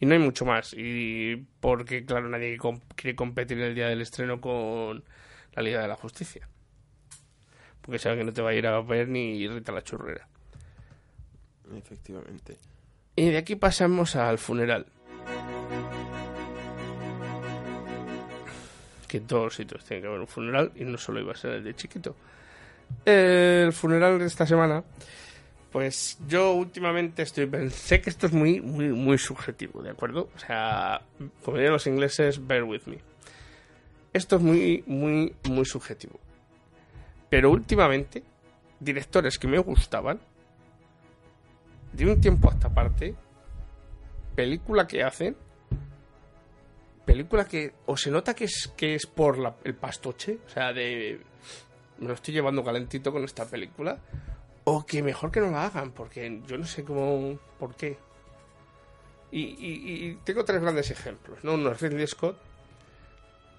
Y no hay mucho más. Y porque, claro, nadie quiere competir el día del estreno con la Liga de la Justicia. Porque sabe que no te va a ir a ver ni Rita la Churrera. Efectivamente. Y de aquí pasamos al funeral. Que en todos sitios tiene que haber un funeral y no solo iba a ser el de chiquito. El funeral de esta semana, pues yo últimamente estoy. Sé que esto es muy, muy, muy subjetivo, ¿de acuerdo? O sea, como dirían los ingleses, bear with me. Esto es muy, muy, muy subjetivo. Pero últimamente, directores que me gustaban, de un tiempo a esta parte, película que hacen, película que o se nota que es que es por la- el pastoche, o sea, de me lo estoy llevando calentito con esta película, o que mejor que no la hagan, porque yo no sé cómo, por qué. Y, y- y tengo tres grandes ejemplos, ¿no? Uno es Ridley Scott,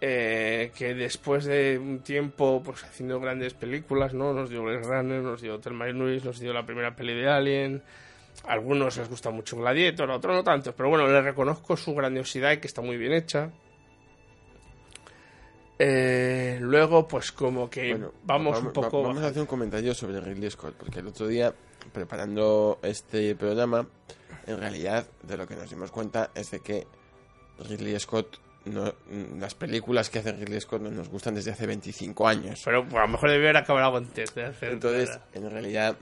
eh, que después de un tiempo pues haciendo grandes películas, ¿no? Nos dio Blade Runner, nos dio Thelma Luis, nos dio la primera peli de Alien. A algunos les gusta mucho Gladiator, a otros no tanto, pero bueno, le reconozco su grandiosidad y que está muy bien hecha. Eh, luego, pues como que vamos un poco... Vamos a hacer un comentario sobre Ridley Scott, porque el otro día, preparando este programa, en realidad de lo que nos dimos cuenta es de que Ridley Scott, no, las películas que hace Ridley Scott no nos gustan desde hace 25 años. Pero pues, a lo mejor debió haber acabado antes de hacer... Entonces, en realidad...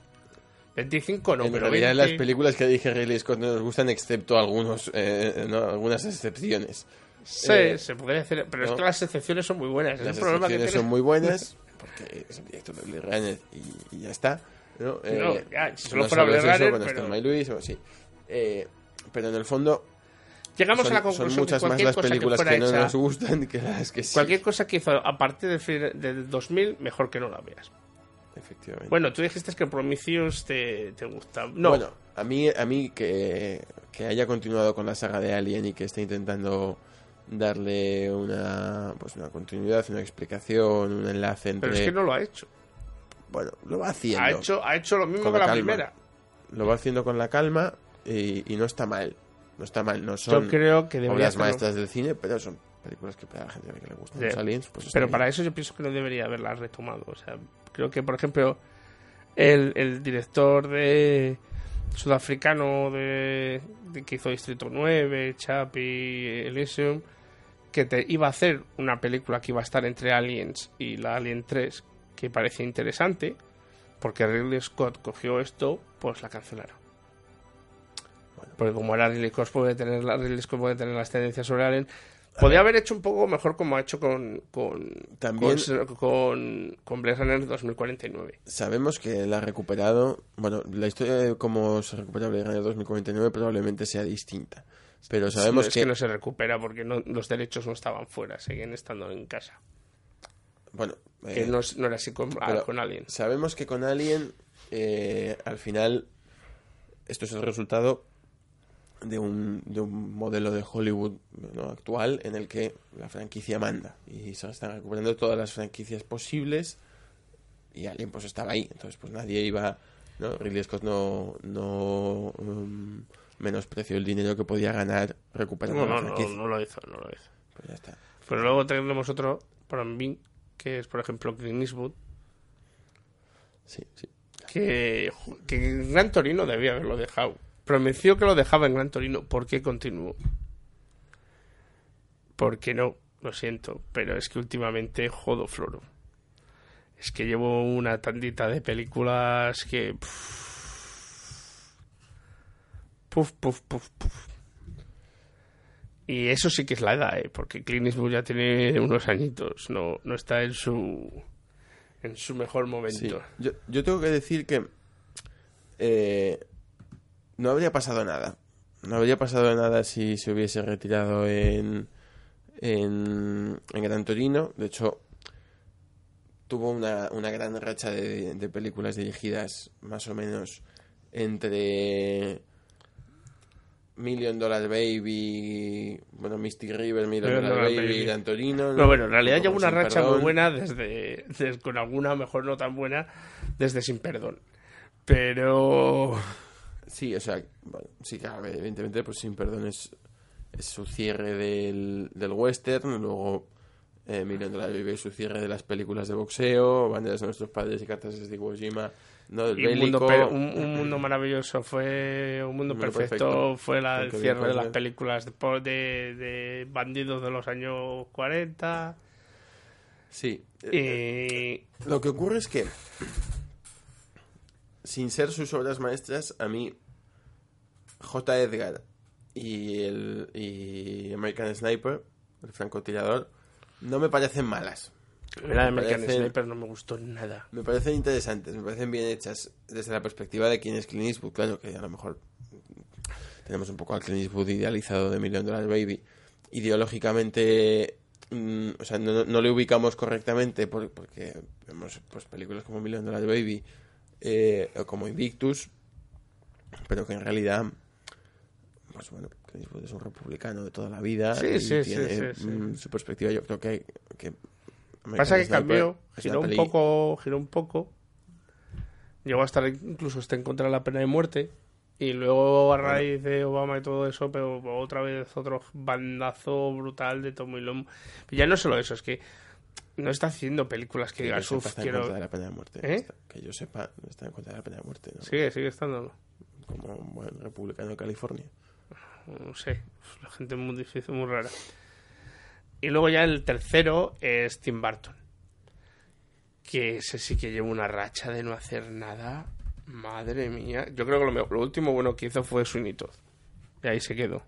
25 no, en pero realidad 20. las películas que dije Ridley Scott no nos gustan excepto algunos, eh, ¿no? algunas excepciones. Sí, Eh, se podría decir, pero es ¿no? que las excepciones son muy buenas. es Las problema que excepciones tiene- son muy buenas porque es el director de Blade y, y ya está. ¿no? Eh, ya, si solo fuera es Blade Runner, bueno, pero- Luis, o sí. Eh, pero en el fondo Llegamos son, a la conclusión son que muchas más cualquier las cosa que películas que, fuera no hecha- nos gustan que las que sí. Cualquier cosa que hizo a partir fin- del 2000, mejor que no la veas. Efectivamente. Bueno, tú dijiste que Prometheus te, te gusta. No, Bueno, a mí, a mí que, que haya continuado con la saga de Alien y que esté intentando darle una pues una continuidad, una explicación, un enlace entre... pero es que no lo ha hecho. Bueno, lo va haciendo. Ha hecho, ha hecho lo mismo con que la calma. primera. Lo va haciendo con la calma y, y no está mal. No está mal, no son Yo creo que obras maestras del cine, pero son películas que para la gente que le gustan los aliens, pues pero para eso yo pienso que no debería haberla retomado. O sea, creo que, por ejemplo, el, el director de sudafricano de, de que hizo Distrito 9, Chapi, Elysium, que te iba a hacer una película que iba a estar entre Aliens y la Alien 3, que parece interesante, porque Ridley Scott cogió esto, pues la cancelaron. Porque como era Ridley Scott puede tener la, Ridley Scott puede tener las tendencias sobre Alien, podría haber hecho un poco mejor como ha hecho con con También- con, con, Blade Runner 2049. Sabemos que la ha recuperado. Bueno, la historia de cómo se recupera Blade Runner 2049 probablemente sea distinta. Pero sabemos No, es que, que no se recupera porque no- los derechos no estaban fuera, siguen estando en casa. Bueno, Que eh, no, es- no era así con, ah, con Alien. Sabemos que con Alien, eh, al final, esto es el resultado de un, de un modelo de Hollywood ¿no? actual en el que la franquicia manda. Y se están recuperando todas las franquicias posibles. Y Alien pues estaba ahí. Entonces pues nadie iba... ¿no? Ridley Scott no, no um, menospreció el dinero que podía ganar recuperando No, no, no, franquicia. no lo hizo, no lo hizo. Pues ya está. Pero luego tenemos otro, para mí, que es, por ejemplo, Clint Eastwood. Sí, sí. Que, que Gran Torino debía haberlo dejado. Promeció que lo dejaba en Gran Torino. ¿Por qué continuó? Porque no, lo siento. Pero es que últimamente jodo floro. Es que llevo una tandita de películas que... Puf, puf, puf, puf. Y eso sí que es la edad, ¿eh? Porque Clint Eastwood ya tiene unos añitos. No, no está en su... En su mejor momento. Yo, yo tengo que decir que eh, no habría pasado nada. No habría pasado nada si se hubiese retirado en, en, en Gran Torino. De hecho, tuvo una, una gran racha de, de películas dirigidas más o menos entre Million Dollar Baby, bueno, Mystic River, Million Million Dollar Dollar Baby. Gran Torino. No, bueno, en realidad lleva una racha muy buena desde, desde- con alguna mejor no tan buena desde Sin Perdón. Pero Sí, o sea, bueno, sí, claro, evidentemente, pues sin perdón es, es su cierre del, del western, luego eh, Million Baby es su cierre de las películas de boxeo, Banderas de nuestros padres y cartas de Iwo Jima, ¿no? Del y un, mundo, bélico. un, un mundo maravilloso fue un mundo Un mundo perfecto, perfecto. fue la, el cierre de las películas de, po- de, de bandidos de los años 40 Sí. y Lo que ocurre es que, sin ser sus obras maestras, a mí, J. Edgar y, el, y American Sniper, el francotirador, no me parecen malas. la American parecen- Sniper no me gustó nada Me parecen interesantes, me parecen bien hechas desde la perspectiva de quién es Clint Eastwood. Claro que a lo mejor tenemos un poco al Clint Eastwood idealizado de Million Dollar Baby. Ideológicamente mm, o sea, no, no le ubicamos correctamente por- porque vemos pues, películas como Million Dollar Baby eh, o como Invictus, pero que en realidad, pues bueno, Eastwood es un republicano de toda la vida Sí, y sí, sí, tiene sí, sí. mm, su perspectiva. Yo creo que, que Pasa que cambió, giró un poco, giró un poco. Llegó a estar incluso está en contra de la pena de muerte. Y luego a raíz de Obama y todo eso, pero otra vez otro bandazo brutal de Tommy Long. Ya no solo eso, es que no está haciendo películas que que digas, uff, está en quiero... contra de la pena de muerte. ¿Eh? Está- que yo sepa, está en contra de la pena de muerte. ¿no? Sigue, sigue estando. Como un buen republicano de California. No sé, la gente muy difícil, muy rara. Y luego ya el tercero es Tim Burton. Que ese sí que lleva una racha de no hacer nada. Madre mía. Yo creo que lo, último bueno que hizo fue Todd. Y ahí se quedó.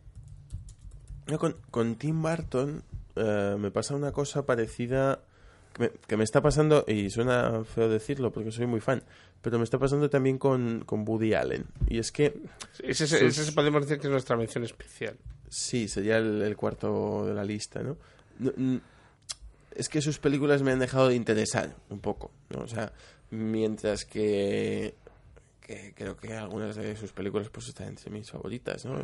Con, con Tim Burton eh, me pasa una cosa parecida que me, que me está pasando, y suena feo decirlo porque soy muy fan, pero me está pasando también con, con Woody Allen. Y es que... Ese, sus- ese podemos decir que es nuestra mención especial. Sí, sería el, el cuarto de la lista, ¿no? Es que sus películas me han dejado de interesar un poco, ¿no? O sea, mientras que, que creo que algunas de sus películas pues están entre mis favoritas, ¿no?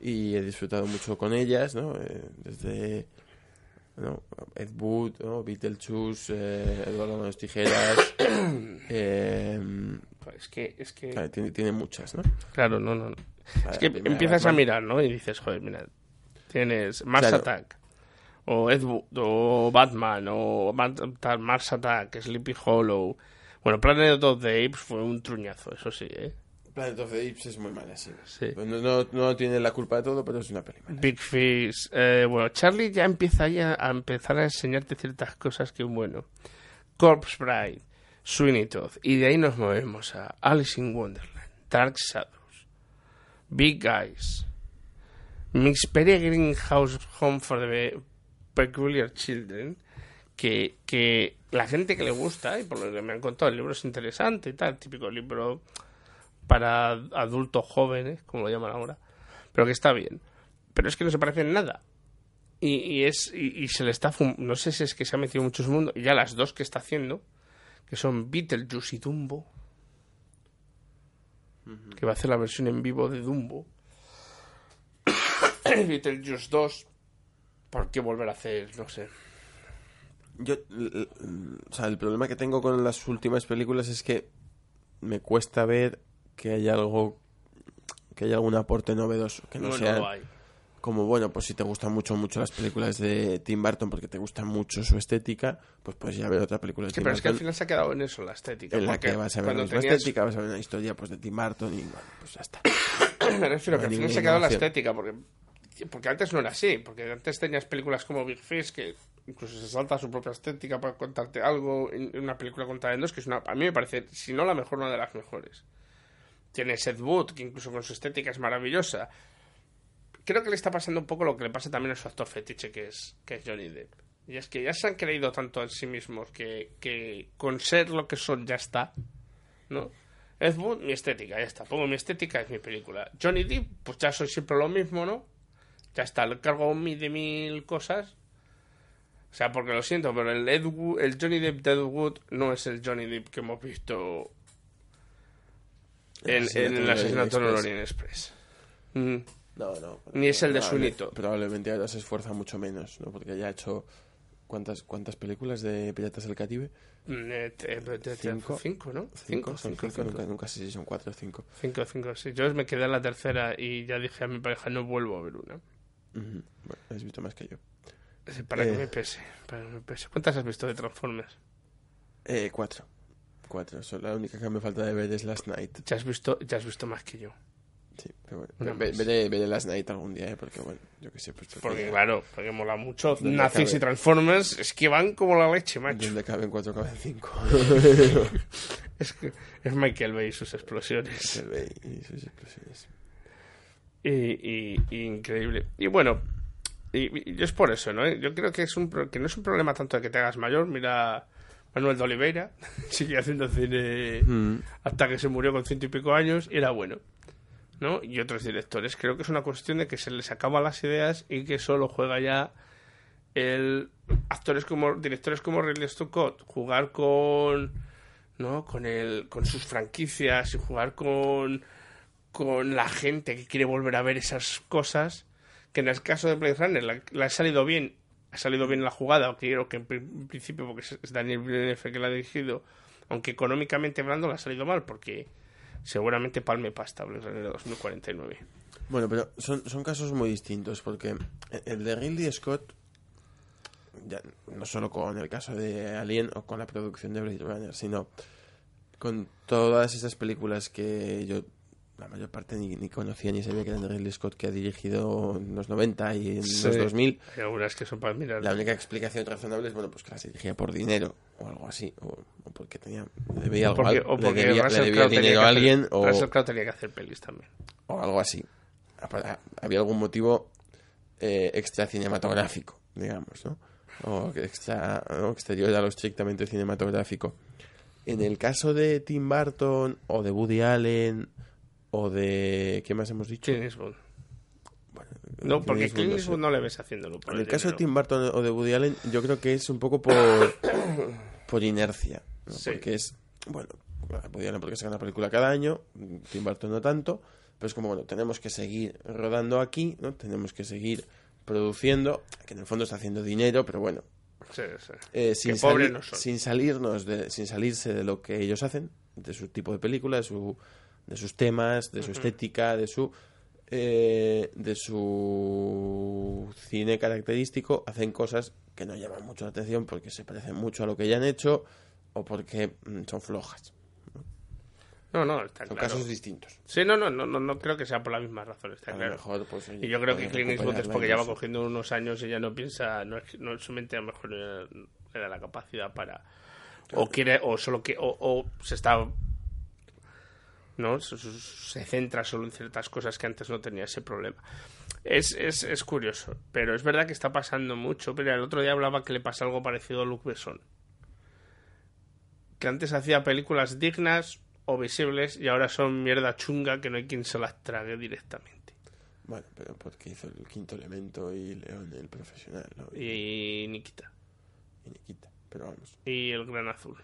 Y, y he disfrutado mucho con ellas, ¿no? Eh, desde ¿no? Ed Wood, ¿no? Beetlejuice, eh, Eduardo Manos Tijeras. eh, Es que, es que... claro, tiene, tiene muchas, ¿no? Claro, no, no. no. Vale, Es que empiezas a mirar, ¿no? Y dices, joder, mira, tienes Mars Claro. Attack, o Ed Wood, o Batman, o Mars Attack, Sleepy Hollow. Bueno, Planet of the Apes fue un truñazo, eso sí, ¿eh? Planet of the Apes es muy mala, sí. Sí. Pues No, no, no tiene la culpa de todo, pero es una peli mala. Big Fish. eh, bueno, Charlie ya empieza ahí a, a empezar a enseñarte ciertas cosas que, bueno, Corpse Bride, Sweeney Todd, y de ahí nos movemos a Alice in Wonderland, Dark Shadows, Big Eyes, Miss Peregrine House Home for the Peculiar Children, que, que la gente que le gusta, y por lo que me han contado, el libro es interesante y tal, típico libro para adultos jóvenes, como lo llaman ahora, pero que está bien. Pero es que no se parece en nada. Y, y es y, y se le está fum- no sé si es que se ha metido mucho en su mundo y ya las dos que está haciendo que son Beetlejuice y Dumbo que va a hacer la versión en vivo de Dumbo Beetlejuice 2 ¿por qué volver a hacer? no sé Yo, o sea, el problema que tengo con las últimas películas es que me cuesta ver que haya algo, que haya algún aporte novedoso, que no, No, no sea lo hay. como bueno, pues si te gustan mucho mucho las películas de Tim Burton porque te gusta mucho su estética, pues puedes ir a ver otra película de Sí, Tim pero es que al Burton final se ha quedado en eso la estética en la porque que vas a ver la tenías- estética, vas a ver una historia pues de Tim Burton y bueno, pues ya está. me refiero No que al final se ha quedado la estética porque porque antes no era así porque antes tenías películas como Big Fish que incluso se salta su propia estética para contarte algo en en una película contada en dos que es una a mí me parece si no la mejor una de las mejores tienes Ed Wood que incluso con su estética es maravillosa creo que le está pasando un poco lo que le pasa también a su actor fetiche que es que es Johnny Depp y es que ya se han creído tanto en sí mismos que, que con ser lo que son ya está ¿no? Ed Wood, mi estética, ya está. Pongo mi estética, es mi película. Johnny Depp, pues ya soy siempre lo mismo, ¿no? Ya está, le cargo de mil cosas. O sea, porque lo siento, pero el, Ed Wood- el Johnny Depp de Ed Wood no es el Johnny Depp que hemos visto en, en el asesinato en el Orient Express. Mm. No, no. Ni es el de Sunito. Probablemente ahora se esfuerza mucho menos, ¿no? Porque ya ha hecho cuántas cuántas películas de Piratas del Caribe? Mm, eh, te- te- te- Cinco. cinco, ¿no? Cinco, Cinco, son cinco, cinco, cinco. Nunca, nunca sé si son cuatro o cinco. Cinco, cinco, sí. Yo me quedé en la tercera y ya dije a mi pareja, no vuelvo a ver una. Ujú. Bueno, has visto más que yo. Sí, Para que Eh. me pese, para que me pese. ¿Cuántas has visto de Transformers? Eh, cuatro. Cuatro. So- la única que me falta de ver es Last Night. Ya has visto, ya has visto más que yo. Sí, pero bueno. Ve- veré, veré Last Night algún día, ¿eh? Porque bueno, yo qué sé. Pues, Porque claro, porque mola mucho. Nazis y Transformers es que van como la leche, macho. Donde caben cuatro, caben cinco. es, que es Michael Bay y sus explosiones. Michael Bay y sus explosiones. Y, y- y increíble. Y bueno, y, y es por eso, ¿no? Yo creo que es un que no es un problema tanto de que te hagas mayor. Mira Manuel de Oliveira, sigue haciendo cine Mm. hasta que se murió con ciento y pico años y era bueno. ¿no? Y otros directores. Creo que es una cuestión de que se les acaban las ideas y que solo juega ya el actores como directores como Ridley Scott jugar con no con el con sus franquicias y jugar con con la gente que quiere volver a ver esas cosas que en el caso de Blade Runner la, la ha salido bien ha salido bien la jugada creo que en, pri- en principio porque es- Daniel Villeneuve que la ha dirigido aunque económicamente hablando la ha salido mal porque seguramente palme pasta Blade Runner 2049 Bueno, pero son, son casos muy distintos porque el de Ridley Scott, no solo con el caso de Alien o con la producción de Blade Runner, sino con todas esas películas que yo la mayor parte ni, ni conocía ni sabía que eran de Ridley Scott que ha dirigido en los 90 y en Sí. los 2000. Hay algunas que son para mirar. La única explicación razonable es bueno, pues que las dirigía por dinero o algo así, o, o porque tenía le debía algo porque, o le porque debía, le debía Crowe tenía dinero a hacer- alguien o Russell Crowe tenía que hacer pelis también o algo así. Había algún motivo eh, extra cinematográfico, digamos, ¿no? O extra, ¿no? exterior a lo estrictamente cinematográfico. En el caso de Tim Burton o de Woody Allen o de... ¿Qué más hemos dicho? Clint Eastwood. no, porque Eastwood, Clint no sé. Eastwood no le ves haciéndolo. por En el el caso de. Tim Burton o de Woody Allen, yo creo que es un poco por, por inercia. ¿no? Sí. Porque es, bueno, Woody Allen porque saca una película cada año, Tim Burton no tanto, pero es como, bueno, tenemos que seguir rodando aquí, ¿no? Tenemos que seguir produciendo, que en el fondo está haciendo dinero, pero bueno, Sí, sí. eh, sin, no sin salirnos de, sin salirse de lo que ellos hacen de su tipo de película de su de sus temas de su estética de su eh, de su cine característico hacen cosas que no llaman mucho la atención porque se parecen mucho a lo que ya han hecho o porque mm, son flojas No, no, está son claro. casos distintos. Sí, no, no, no, no, no creo que sea por la misma razón, está A claro. mejor, pues, oye, y yo creo que Clint Eastwood es porque ya va cogiendo unos años y ya no piensa, no, es, no su mente a lo mejor no era la capacidad para... O quiere, o solo que, o, o se está... ¿no? Se, centra solo en ciertas cosas que antes no tenía ese problema. Es, es, es curioso, pero es verdad que está pasando mucho. Pero el otro día hablaba que le pasa algo parecido a Luc Besson. Que antes hacía películas dignas o visibles y ahora son mierda chunga que no hay quien se las trague directamente. bueno pero porque hizo el quinto elemento y León el profesional ¿no? Y Nikita. y Nikita pero vamos Y el gran azul.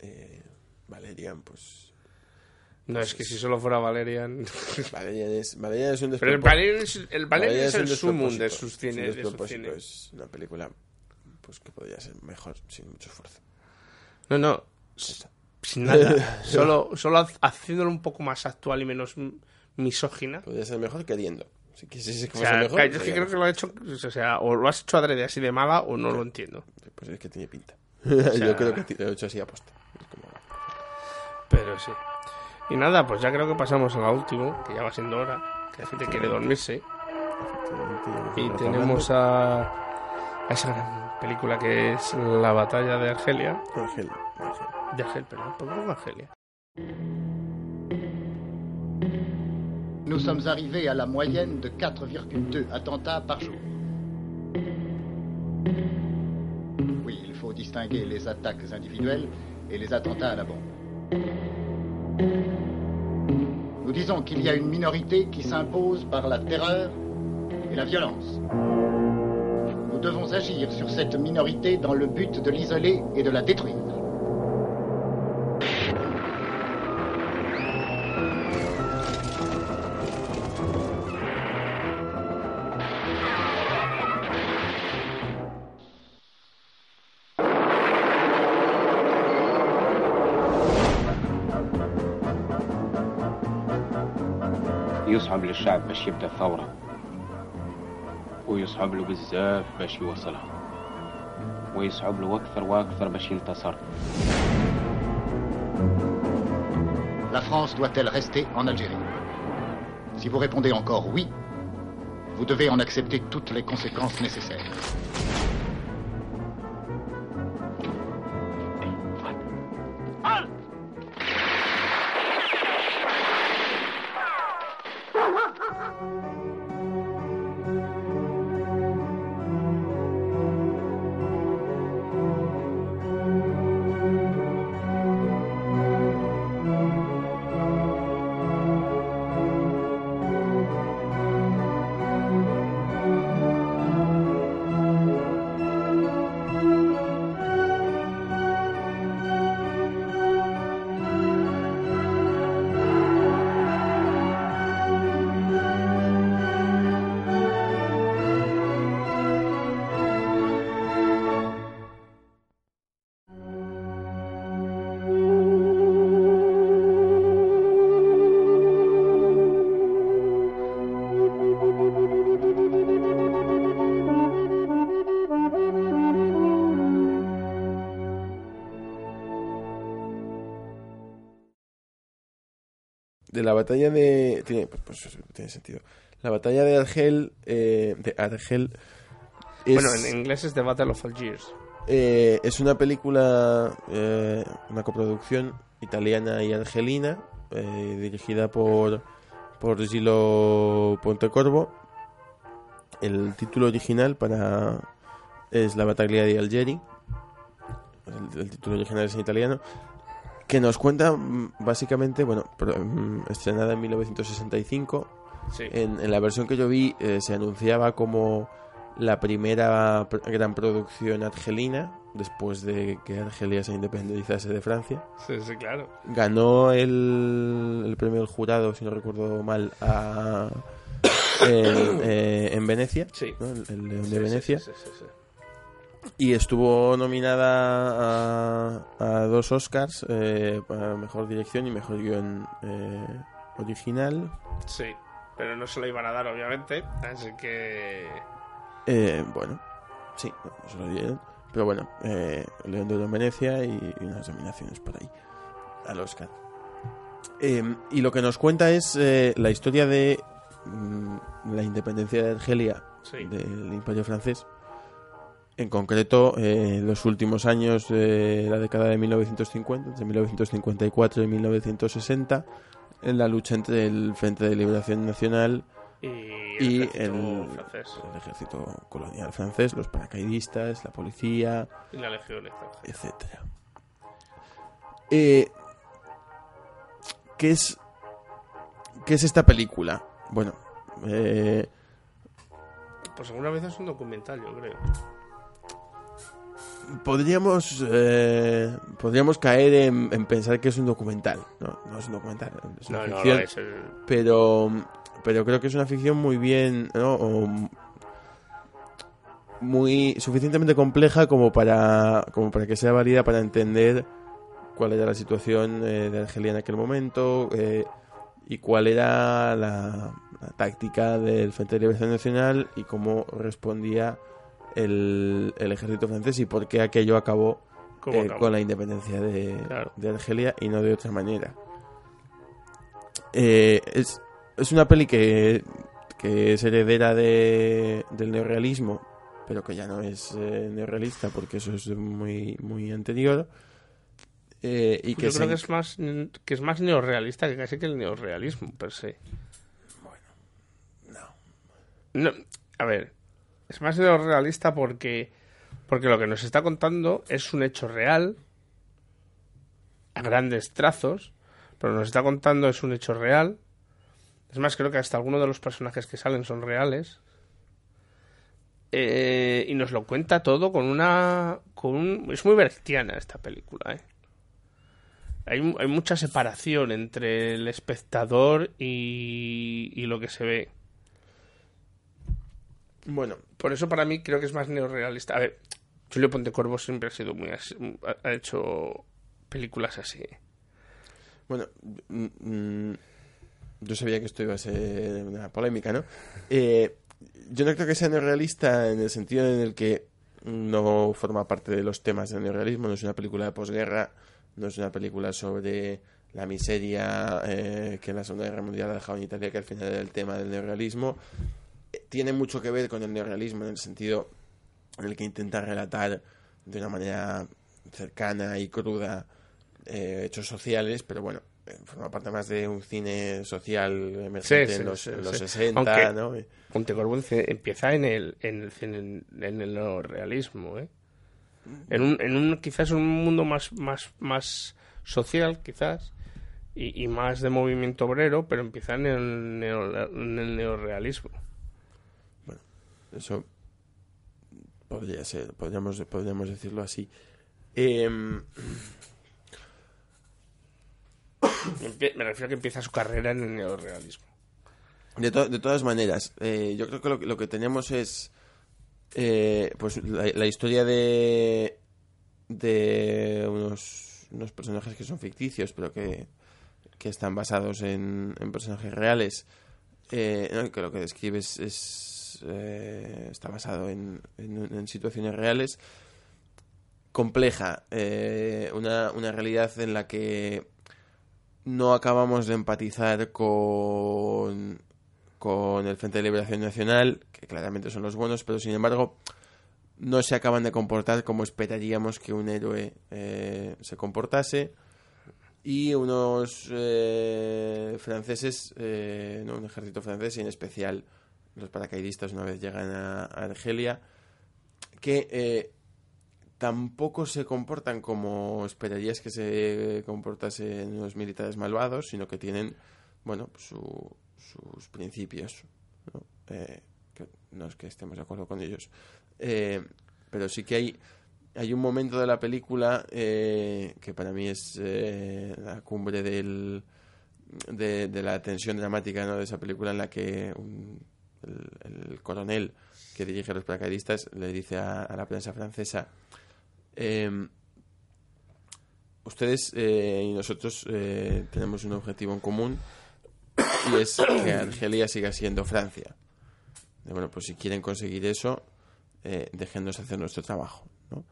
eh, Valerian pues No, es que si solo fuera Valerian. Valerian es, Valerian es un Pero el despropósito. Valerian es, el Valerian es un el sumum despropósito. de sus Es un. De sus despropósito. Es una película pues que podría ser mejor sin mucho esfuerzo. No, no. Sin nada. solo, solo ha- haciéndolo un poco más actual y menos misógina. Podría ser mejor queriendo. Si que O sea, mejor, yo es que creo que lo ha hecho, o sea, o lo has hecho adrede así de mala o no lo entiendo. Pues es que tiene pinta. sea- Yo creo que lo he hecho así aposta. Pero sí. Y nada, pues ya creo que pasamos a la última, que ya va siendo hora, que la gente quiere dormirse. Y tenemos a, a esa gran película que es La batalla de Argelia. Argel, De Argel, perdón, ¿por qué Argelia? Nous sommes arrivés à la moyenne de 4,2 attentats par jour. Oui, il faut distinguer les attaques individuelles et les attentats à la bombe. Nous disons qu'il y a une minorité qui s'impose par la terreur et la violence. Nous devons agir sur cette minorité dans le but de l'isoler et de la détruire. يصعب للشعب باش يبدا ثورة ويصعب له بزاف باش يوصلها ويصعب له أكثر وأكثر باش ينتصر La France doit-elle rester en Algérie Si vous répondez encore oui, vous devez en accepter toutes les conséquences nécessaires. Batalla de... Tiene, pues, pues, tiene sentido. La batalla de Argel... Eh, de Argel... Es, Bueno, en inglés es The Battle of Algiers. eh, es una película, eh, una coproducción italiana y argelina, eh, dirigida por, por Gilo Pontecorvo. El título original para es La Bataglia di Algeri. El, el título original es en italiano. Que nos cuenta mm, básicamente, bueno, mm, estrenada en 1965. Sí. En, en la versión que yo vi eh, se anunciaba como la primera pr- gran producción argelina después de que Argelia se independizase de Francia. Sí, sí, claro. Ganó el, el premio del jurado, si no recuerdo mal, a, en, eh, en Venecia, Sí. ¿no? el, el León de Sí, Venecia, sí, sí, sí. Y estuvo nominada a, a dos Oscars, eh, para mejor dirección y mejor guion eh, original. Sí, pero no se lo iban a dar, obviamente. Así que. Eh, bueno, sí, no, se lo dieron. Pero bueno, eh, León de Venecia y, y unas nominaciones por ahí al Oscar. Eh, y lo que nos cuenta es eh, la historia de mm, la independencia de Argelia Sí. del Imperio francés. En concreto, eh, los últimos años de la década de 1950, entre 1954 y 1960, en la lucha entre el Frente de Liberación Nacional Y y el ejército el, francés. el ejército colonial francés, los paracaidistas, la policía, Y la legión etcétera. Eh, ¿Qué es qué es esta película? Bueno, eh, Pues alguna vez es un documental, yo creo. Podríamos eh, podríamos caer en, en pensar que es un documental. No, no es un documental, es una No, no, ficción. no es el- Pero pero creo que es una ficción muy bien, ¿no? O muy suficientemente compleja como para como para que sea válida para entender cuál era la situación eh, de Argelia en aquel momento eh, y cuál era la, la táctica del Frente de Liberación Nacional y cómo respondía el, el ejército francés y por qué aquello acabó, ¿Cómo eh, acabó? con la independencia de, Claro. de Argelia y no de otra manera. Eh, es, es una peli que, que es heredera de, del neorrealismo, pero que ya no es eh, neorrealista porque eso es muy, muy anterior. Eh, y que Yo creo que es más que es más neorrealista que casi que el neorrealismo per se. Bueno, no. a ver, es más neorrealista porque porque lo que nos está contando es un hecho real a grandes trazos, pero nos está contando es un hecho real. Es más, creo que hasta algunos de los personajes que salen son reales. Eh, y nos lo cuenta todo con una con un, es muy bertiana esta película, ¿eh? hay, hay mucha separación entre el espectador y, y lo que se ve. Bueno, Por eso para mí creo que es más neorrealista. A ver, Julio Pontecorvo siempre ha sido muy... ha- hecho películas así. Bueno, mm, mm, yo sabía que esto iba a ser una polémica, ¿no? Eh, yo no creo que sea neorrealista en el sentido en el que no forma parte de los temas del neorrealismo, no es una película de posguerra, no es una película sobre la miseria eh, que la Segunda Guerra Mundial ha dejado en Italia, que al final era el tema del neorrealismo. Tiene mucho que ver con el neorrealismo en el sentido en el que intenta relatar de una manera cercana y cruda eh, hechos sociales, pero bueno, eh, forma parte más de un cine social emergente en los, en los 60, Aunque ¿no? Pontecorvo empieza en el, en el cine, en el neorrealismo, ¿eh? En un, en un quizás un mundo más, más, más social, quizás, y, y más de movimiento obrero, pero empieza en el, neo- en el neorrealismo. Eso podría ser, podríamos, podríamos decirlo así. Empie- Me refiero a que empieza su carrera en el neorrealismo. De, to- de todas maneras, eh, yo creo que lo, que- lo que tenemos es eh, pues la, la historia de de unos, unos personajes que son ficticios, pero que, que están basados en, en personajes reales. Eh, ¿no? que lo que describes es, eh, está basado en, situaciones reales. Compleja, eh, una, una realidad en la que no acabamos de empatizar con, con el Frente de Liberación Nacional, que claramente son los buenos, pero sin embargo no se acaban de comportar como esperaríamos que un héroe eh, se comportase. Y unos franceses, no, un ejército francés, y en especial los paracaidistas una vez llegan a, Argelia, que eh, tampoco se comportan como esperarías que se comportasen unos militares malvados, sino que tienen, bueno, su- sus principios. ¿no? Eh, no es que estemos de acuerdo con ellos. Eh, pero sí que hay, hay un momento de la película eh, que para mí es eh, la cumbre del, de, de la tensión dramática ¿no? de esa película en la que un- el, el coronel que dirige a los paracaidistas le dice a, la prensa francesa em, ustedes eh, y nosotros eh, tenemos un objetivo en común y es que Argelia siga siendo Francia. Bueno, pues si quieren conseguir eso, eh, déjennos hacer nuestro trabajo, ¿no?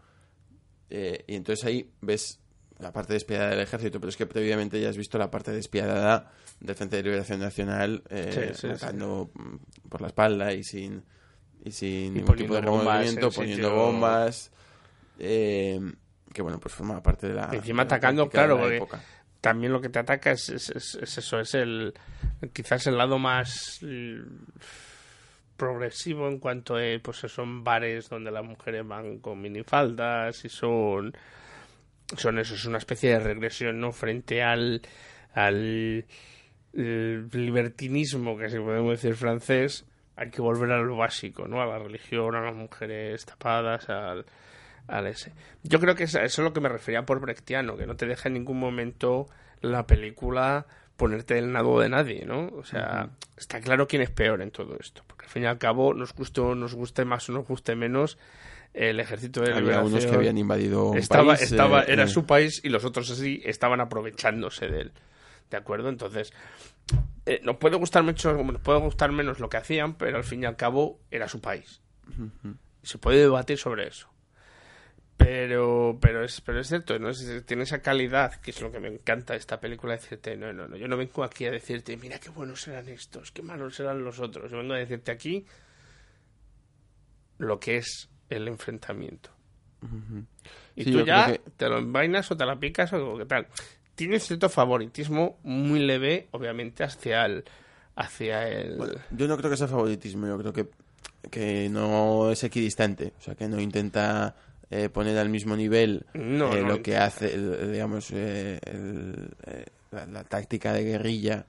Y entonces ahí ves la parte despiadada del ejército, pero es que previamente ya has visto la parte despiadada del Frente de Liberación Nacional eh, Sí, sí, sí. matando mm, por la espalda y sin y sin Y ningún tipo de en poniendo sitio- bombas eh, que bueno, pues formaba parte de la Encima de la atacando, claro, la porque época. también lo que te ataca es, es- es- es eso, es el quizás el lado más l- progresivo en cuanto a, pues son bares donde las mujeres van con minifaldas y son son eso, es una especie de regresión, ¿no? Frente al al libertinismo que si podemos decir francés, hay que volver a lo básico, ¿no? A la religión, a las mujeres tapadas, al, al ese. Yo creo que eso es lo que me refería por brechtiano, que no te deja en ningún momento la película ponerte del nado de nadie, ¿no? O sea, está claro quién es peor en todo esto, porque al fin y al cabo, nos guste o nos guste más o nos guste menos, el ejército de Había unos que habían invadido un estaba, país, estaba, eh, era eh. su país y los otros así estaban aprovechándose de él. ¿De acuerdo? Entonces, eh, nos puede gustar mucho, nos puede gustar menos lo que hacían, pero al fin y al cabo era su país. Se puede debatir sobre eso. Pero, pero es, pero es cierto, ¿no? Es- tiene esa calidad, que es lo que me encanta de esta película, decirte, no, no, no, yo no vengo aquí a decirte, mira qué buenos eran estos, qué malos eran los otros. Yo vengo a decirte aquí lo que es el enfrentamiento. Y Sí, tú ya que- te lo envainas o te la picas o qué tal. Tiene cierto favoritismo muy leve, obviamente, hacia el... Hacia el... Yo no creo que sea favoritismo, yo creo que, que no es equidistante, o sea, que no intenta eh, poner al mismo nivel No, eh, no lo que hace, el- digamos, eh, el- eh, la, la táctica de guerrilla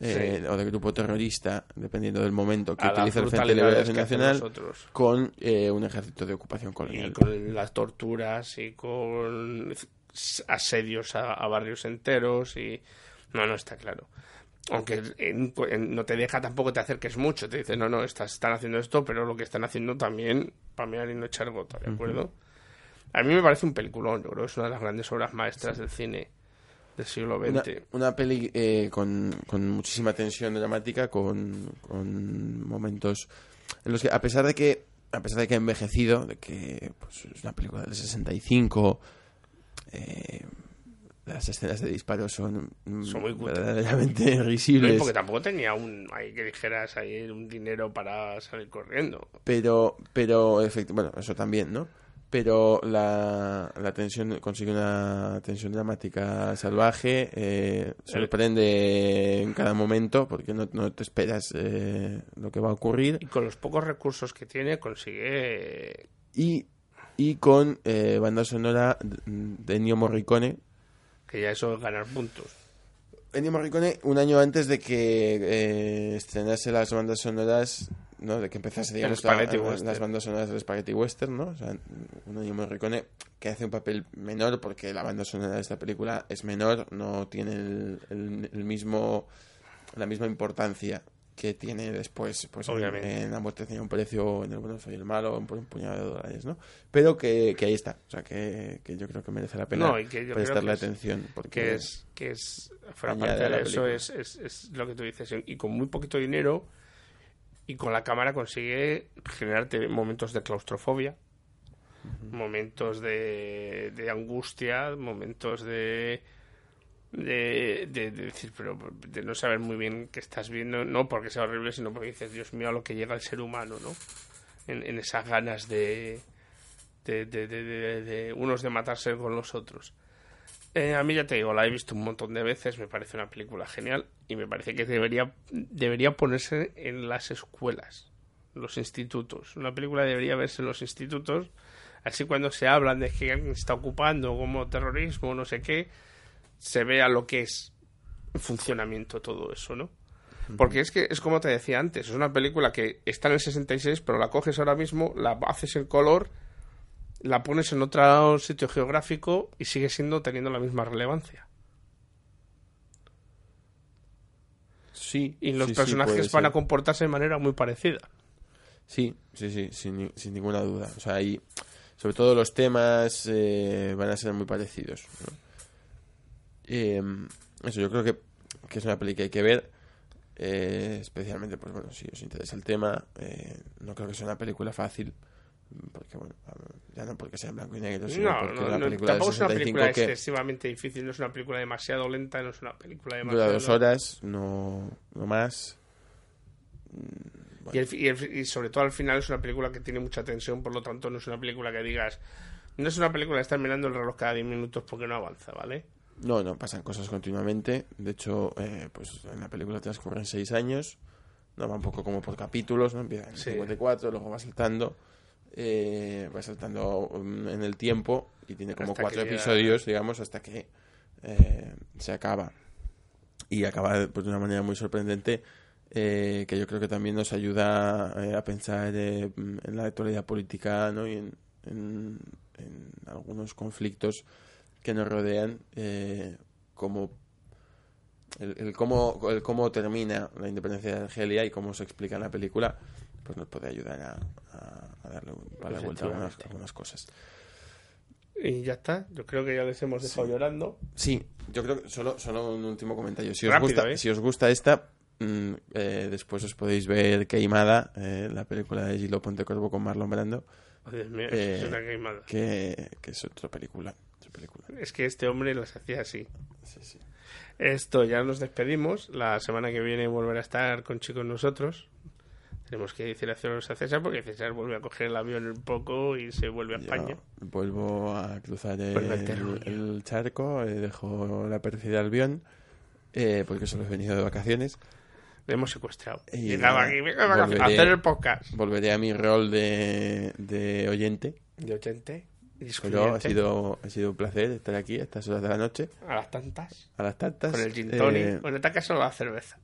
eh, Sí. o de grupo terrorista, dependiendo del momento que A utiliza el Frente de Liberación Nacional, con eh, un ejército de ocupación colonial. y con las torturas y con asedios a, a barrios enteros y no no está claro. Aunque en- en- no te deja tampoco te acerques mucho te dice no no estás, están haciendo esto pero lo que están haciendo también para mirar y no echar gota de acuerdo a mí me parece un peliculón yo creo que es una de las grandes obras maestras del cine del siglo Una, XX una peli eh, con, con muchísima tensión dramática, con, con momentos en los que, a pesar de que a pesar de que ha envejecido, de que pues, es una película del 65, eh, las escenas de disparo son, Son muy verdaderamente No, risibles. porque tampoco tenía un ahí que dijeras ahí un dinero para salir corriendo Pero, pero, bueno, eso también, ¿no? Pero la, la tensión, consigue una tensión dramática salvaje, eh, sorprende en cada momento porque no, no te esperas eh, lo que va a ocurrir. y con los pocos recursos que tiene consigue Y, y con eh, banda sonora de Ennio Morricone. que ya eso es ganar puntos Ennio Morricone, un año antes de que eh, estrenase las bandas sonoras, ¿no? De que empezase, digamos, la- Western. las bandas sonoras del Spaghetti Western, ¿no? O sea, un Ennio Morricone que hace un papel menor porque la banda sonora de esta película es menor, no tiene el, el- el mismo la misma importancia que tiene después pues en- Obviamente. en, la muerte tenía un precio en el bueno soy el malo por un puñado de dólares no pero que, que ahí está o sea que, que yo creo que merece la pena No, y que yo creo prestarle es- atención porque que es que es fuera parte a de eso es, es, es lo que tú dices y con muy poquito dinero y con la cámara consigue generarte momentos de claustrofobia momentos de, de angustia momentos de de, de- de decir, pero de no saber muy bien qué estás viendo, no porque sea horrible, sino porque dices, Dios mío, a lo que llega el ser humano, ¿no? En, en esas ganas de- de unos de matarse con los otros. Eh, a mí ya te digo, la he visto un montón de veces, me parece una película genial y me parece que debería, debería ponerse en las escuelas, los institutos. Una película debería verse en los institutos, así cuando se hablan de que alguien está ocupando como terrorismo, no sé qué, se vea lo que es en funcionamiento todo eso, ¿no? Porque es que es como te decía antes, es una película que está en el 66, pero la coges ahora mismo, la haces en color, la pones en otro sitio geográfico y sigue siendo teniendo la misma relevancia. Sí. Y los sí, personajes van a comportarse de manera muy parecida. Sí, sí, sí, sin, ni- sin ninguna duda. O sea, ahí, sobre todo los temas eh, van a ser muy parecidos. ¿no? Eh, eso, yo creo que, que es una peli que hay que ver. eh, especialmente, pues bueno, si os interesa el tema, eh, no creo que sea una película fácil. Porque, bueno, ya no porque sea en blanco y negro, sino No, porque no, la no, película del tampoco es una 65 película que excesivamente difícil, no es una película demasiado lenta, no es una película demasiado... dura dos horas, no, no más. Y, el y el- y sobre todo al final es una película que tiene mucha tensión, por lo tanto no es una película que digas... No es una película de estar mirando el reloj cada 10 minutos porque no avanza, ¿vale? No, no, pasan cosas continuamente. De hecho, eh, pues en la película transcurren seis años. No va un poco como por capítulos, ¿no? Empieza en Sí. 54, luego va saltando. Eh, va saltando um, en el tiempo y tiene como Hasta cuatro episodios, digamos, hasta que eh, se acaba. Y acaba pues, de una manera muy sorprendente. eh, que yo creo que también nos ayuda eh, a pensar eh, en la actualidad política ¿no? y en, en- en algunos conflictos que nos rodean, como el, el cómo, el cómo termina la independencia de Argelia y cómo se explica en la película, pues nos puede ayudar a, a- a darle un- a la vuelta a algunas, cosas. Y ya está, yo creo que ya les hemos dejado llorando. Sí, yo creo que solo, solo un último comentario. Si os, gusta, ¿eh? si os gusta esta, mm, eh, después os podéis ver Queimada, eh, la película de Gilo Pontecorvo con Marlon Brando. Oh, Dios mío, eh, es una queimada. Que, que es otra película. otra película. Es que este hombre las hacía así. Esto ya nos despedimos. La semana que viene volverá a estar con chicos nosotros. Tenemos que decir a César porque César vuelve a coger el avión un poco y se vuelve a Yo España. vuelvo a cruzar el, terruño. el charco, eh, dejo la perdida del avión, eh, porque solo he venido de vacaciones. Le hemos secuestrado. Y Llegaba aquí, venga, venga, a volveré- hacer el podcast. Volveré a mi rol de, de oyente. De oyente. Pero ha excluyente. sido, ha sido un placer estar aquí a estas horas de la noche. A las tantas. A las tantas. Con el gin tonic. eh, Bueno, casa la cerveza.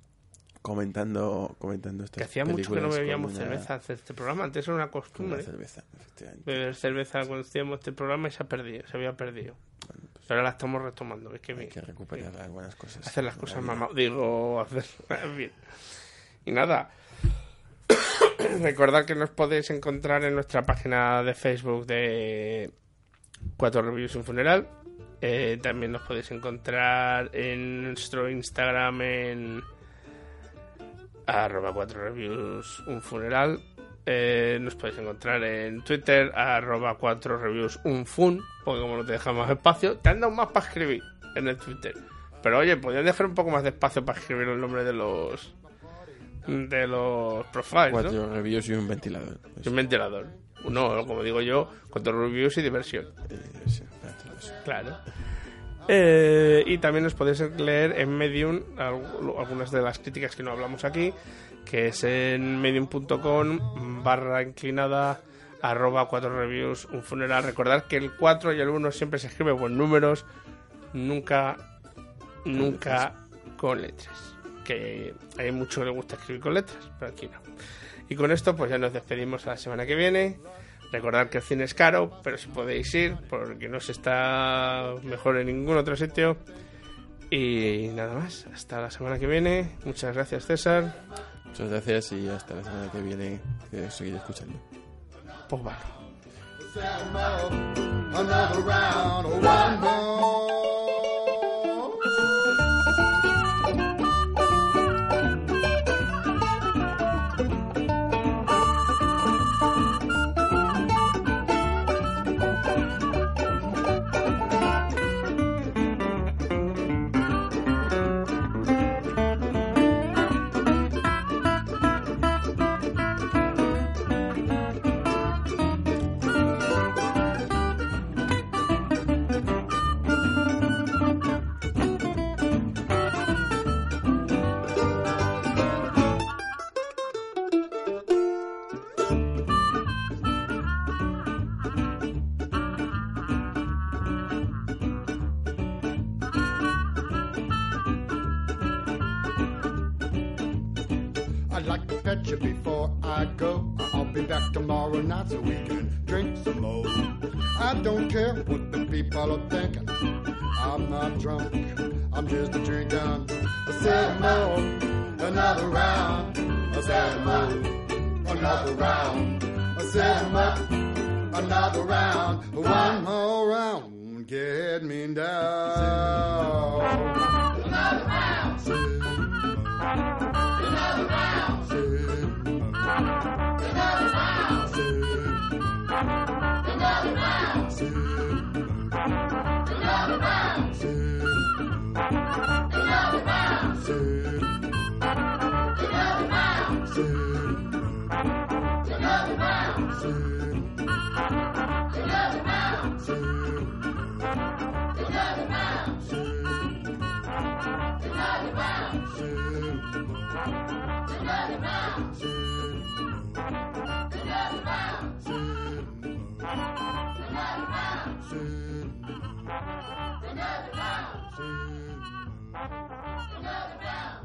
Comentando, comentando estas Que hacía mucho que no bebíamos una- cerveza hace este programa. Antes era una costumbre. una cerveza, efectivamente. Beber cerveza cuando hacíamos este programa y se ha perdido, se había perdido. Pero ahora la estamos retomando. Es que Hay bien. que recuperar algunas cosas. Hacer las de la cosas mamá. Digo, hacer. bien. Y nada. Recordad que nos podéis encontrar en nuestra página de Facebook de Cuatro Reviews un Funeral. Eh, también nos podéis encontrar en nuestro Instagram en arroba cuatro reviews un funeral. Eh, nos podéis encontrar en Twitter arroba cuatro reviews un fun, porque como no te deja más espacio, te han dado más para escribir en el Twitter. Pero oye, podrían dejar un poco más de espacio para escribir el nombre de los de los profiles, ¿no? Cuatro reviews y un ventilador. Y un ventilador. No, como digo yo, cuatro reviews y diversión. Claro. Eh, y también os podéis leer en Medium al- algunas de las críticas que no hablamos aquí, que es en medium.com barra inclinada arroba cuatro reviews un funeral. Recordad que el 4 y el 1 siempre se escribe con números, nunca, nunca con letras. Que hay mucho que le gusta escribir con letras, pero aquí no. Y con esto pues ya nos despedimos a la semana que viene. Recordad que el cine es caro, pero si podéis ir, porque no se está mejor en ningún otro sitio. Y nada más, hasta la semana que viene. Muchas gracias César. Muchas gracias y hasta la semana que viene que os seguiré escuchando. Pues vale. Just a drinking. I said more, another round. I said more, another round. I said more, another round. One more round, get me down. Another round. Another round.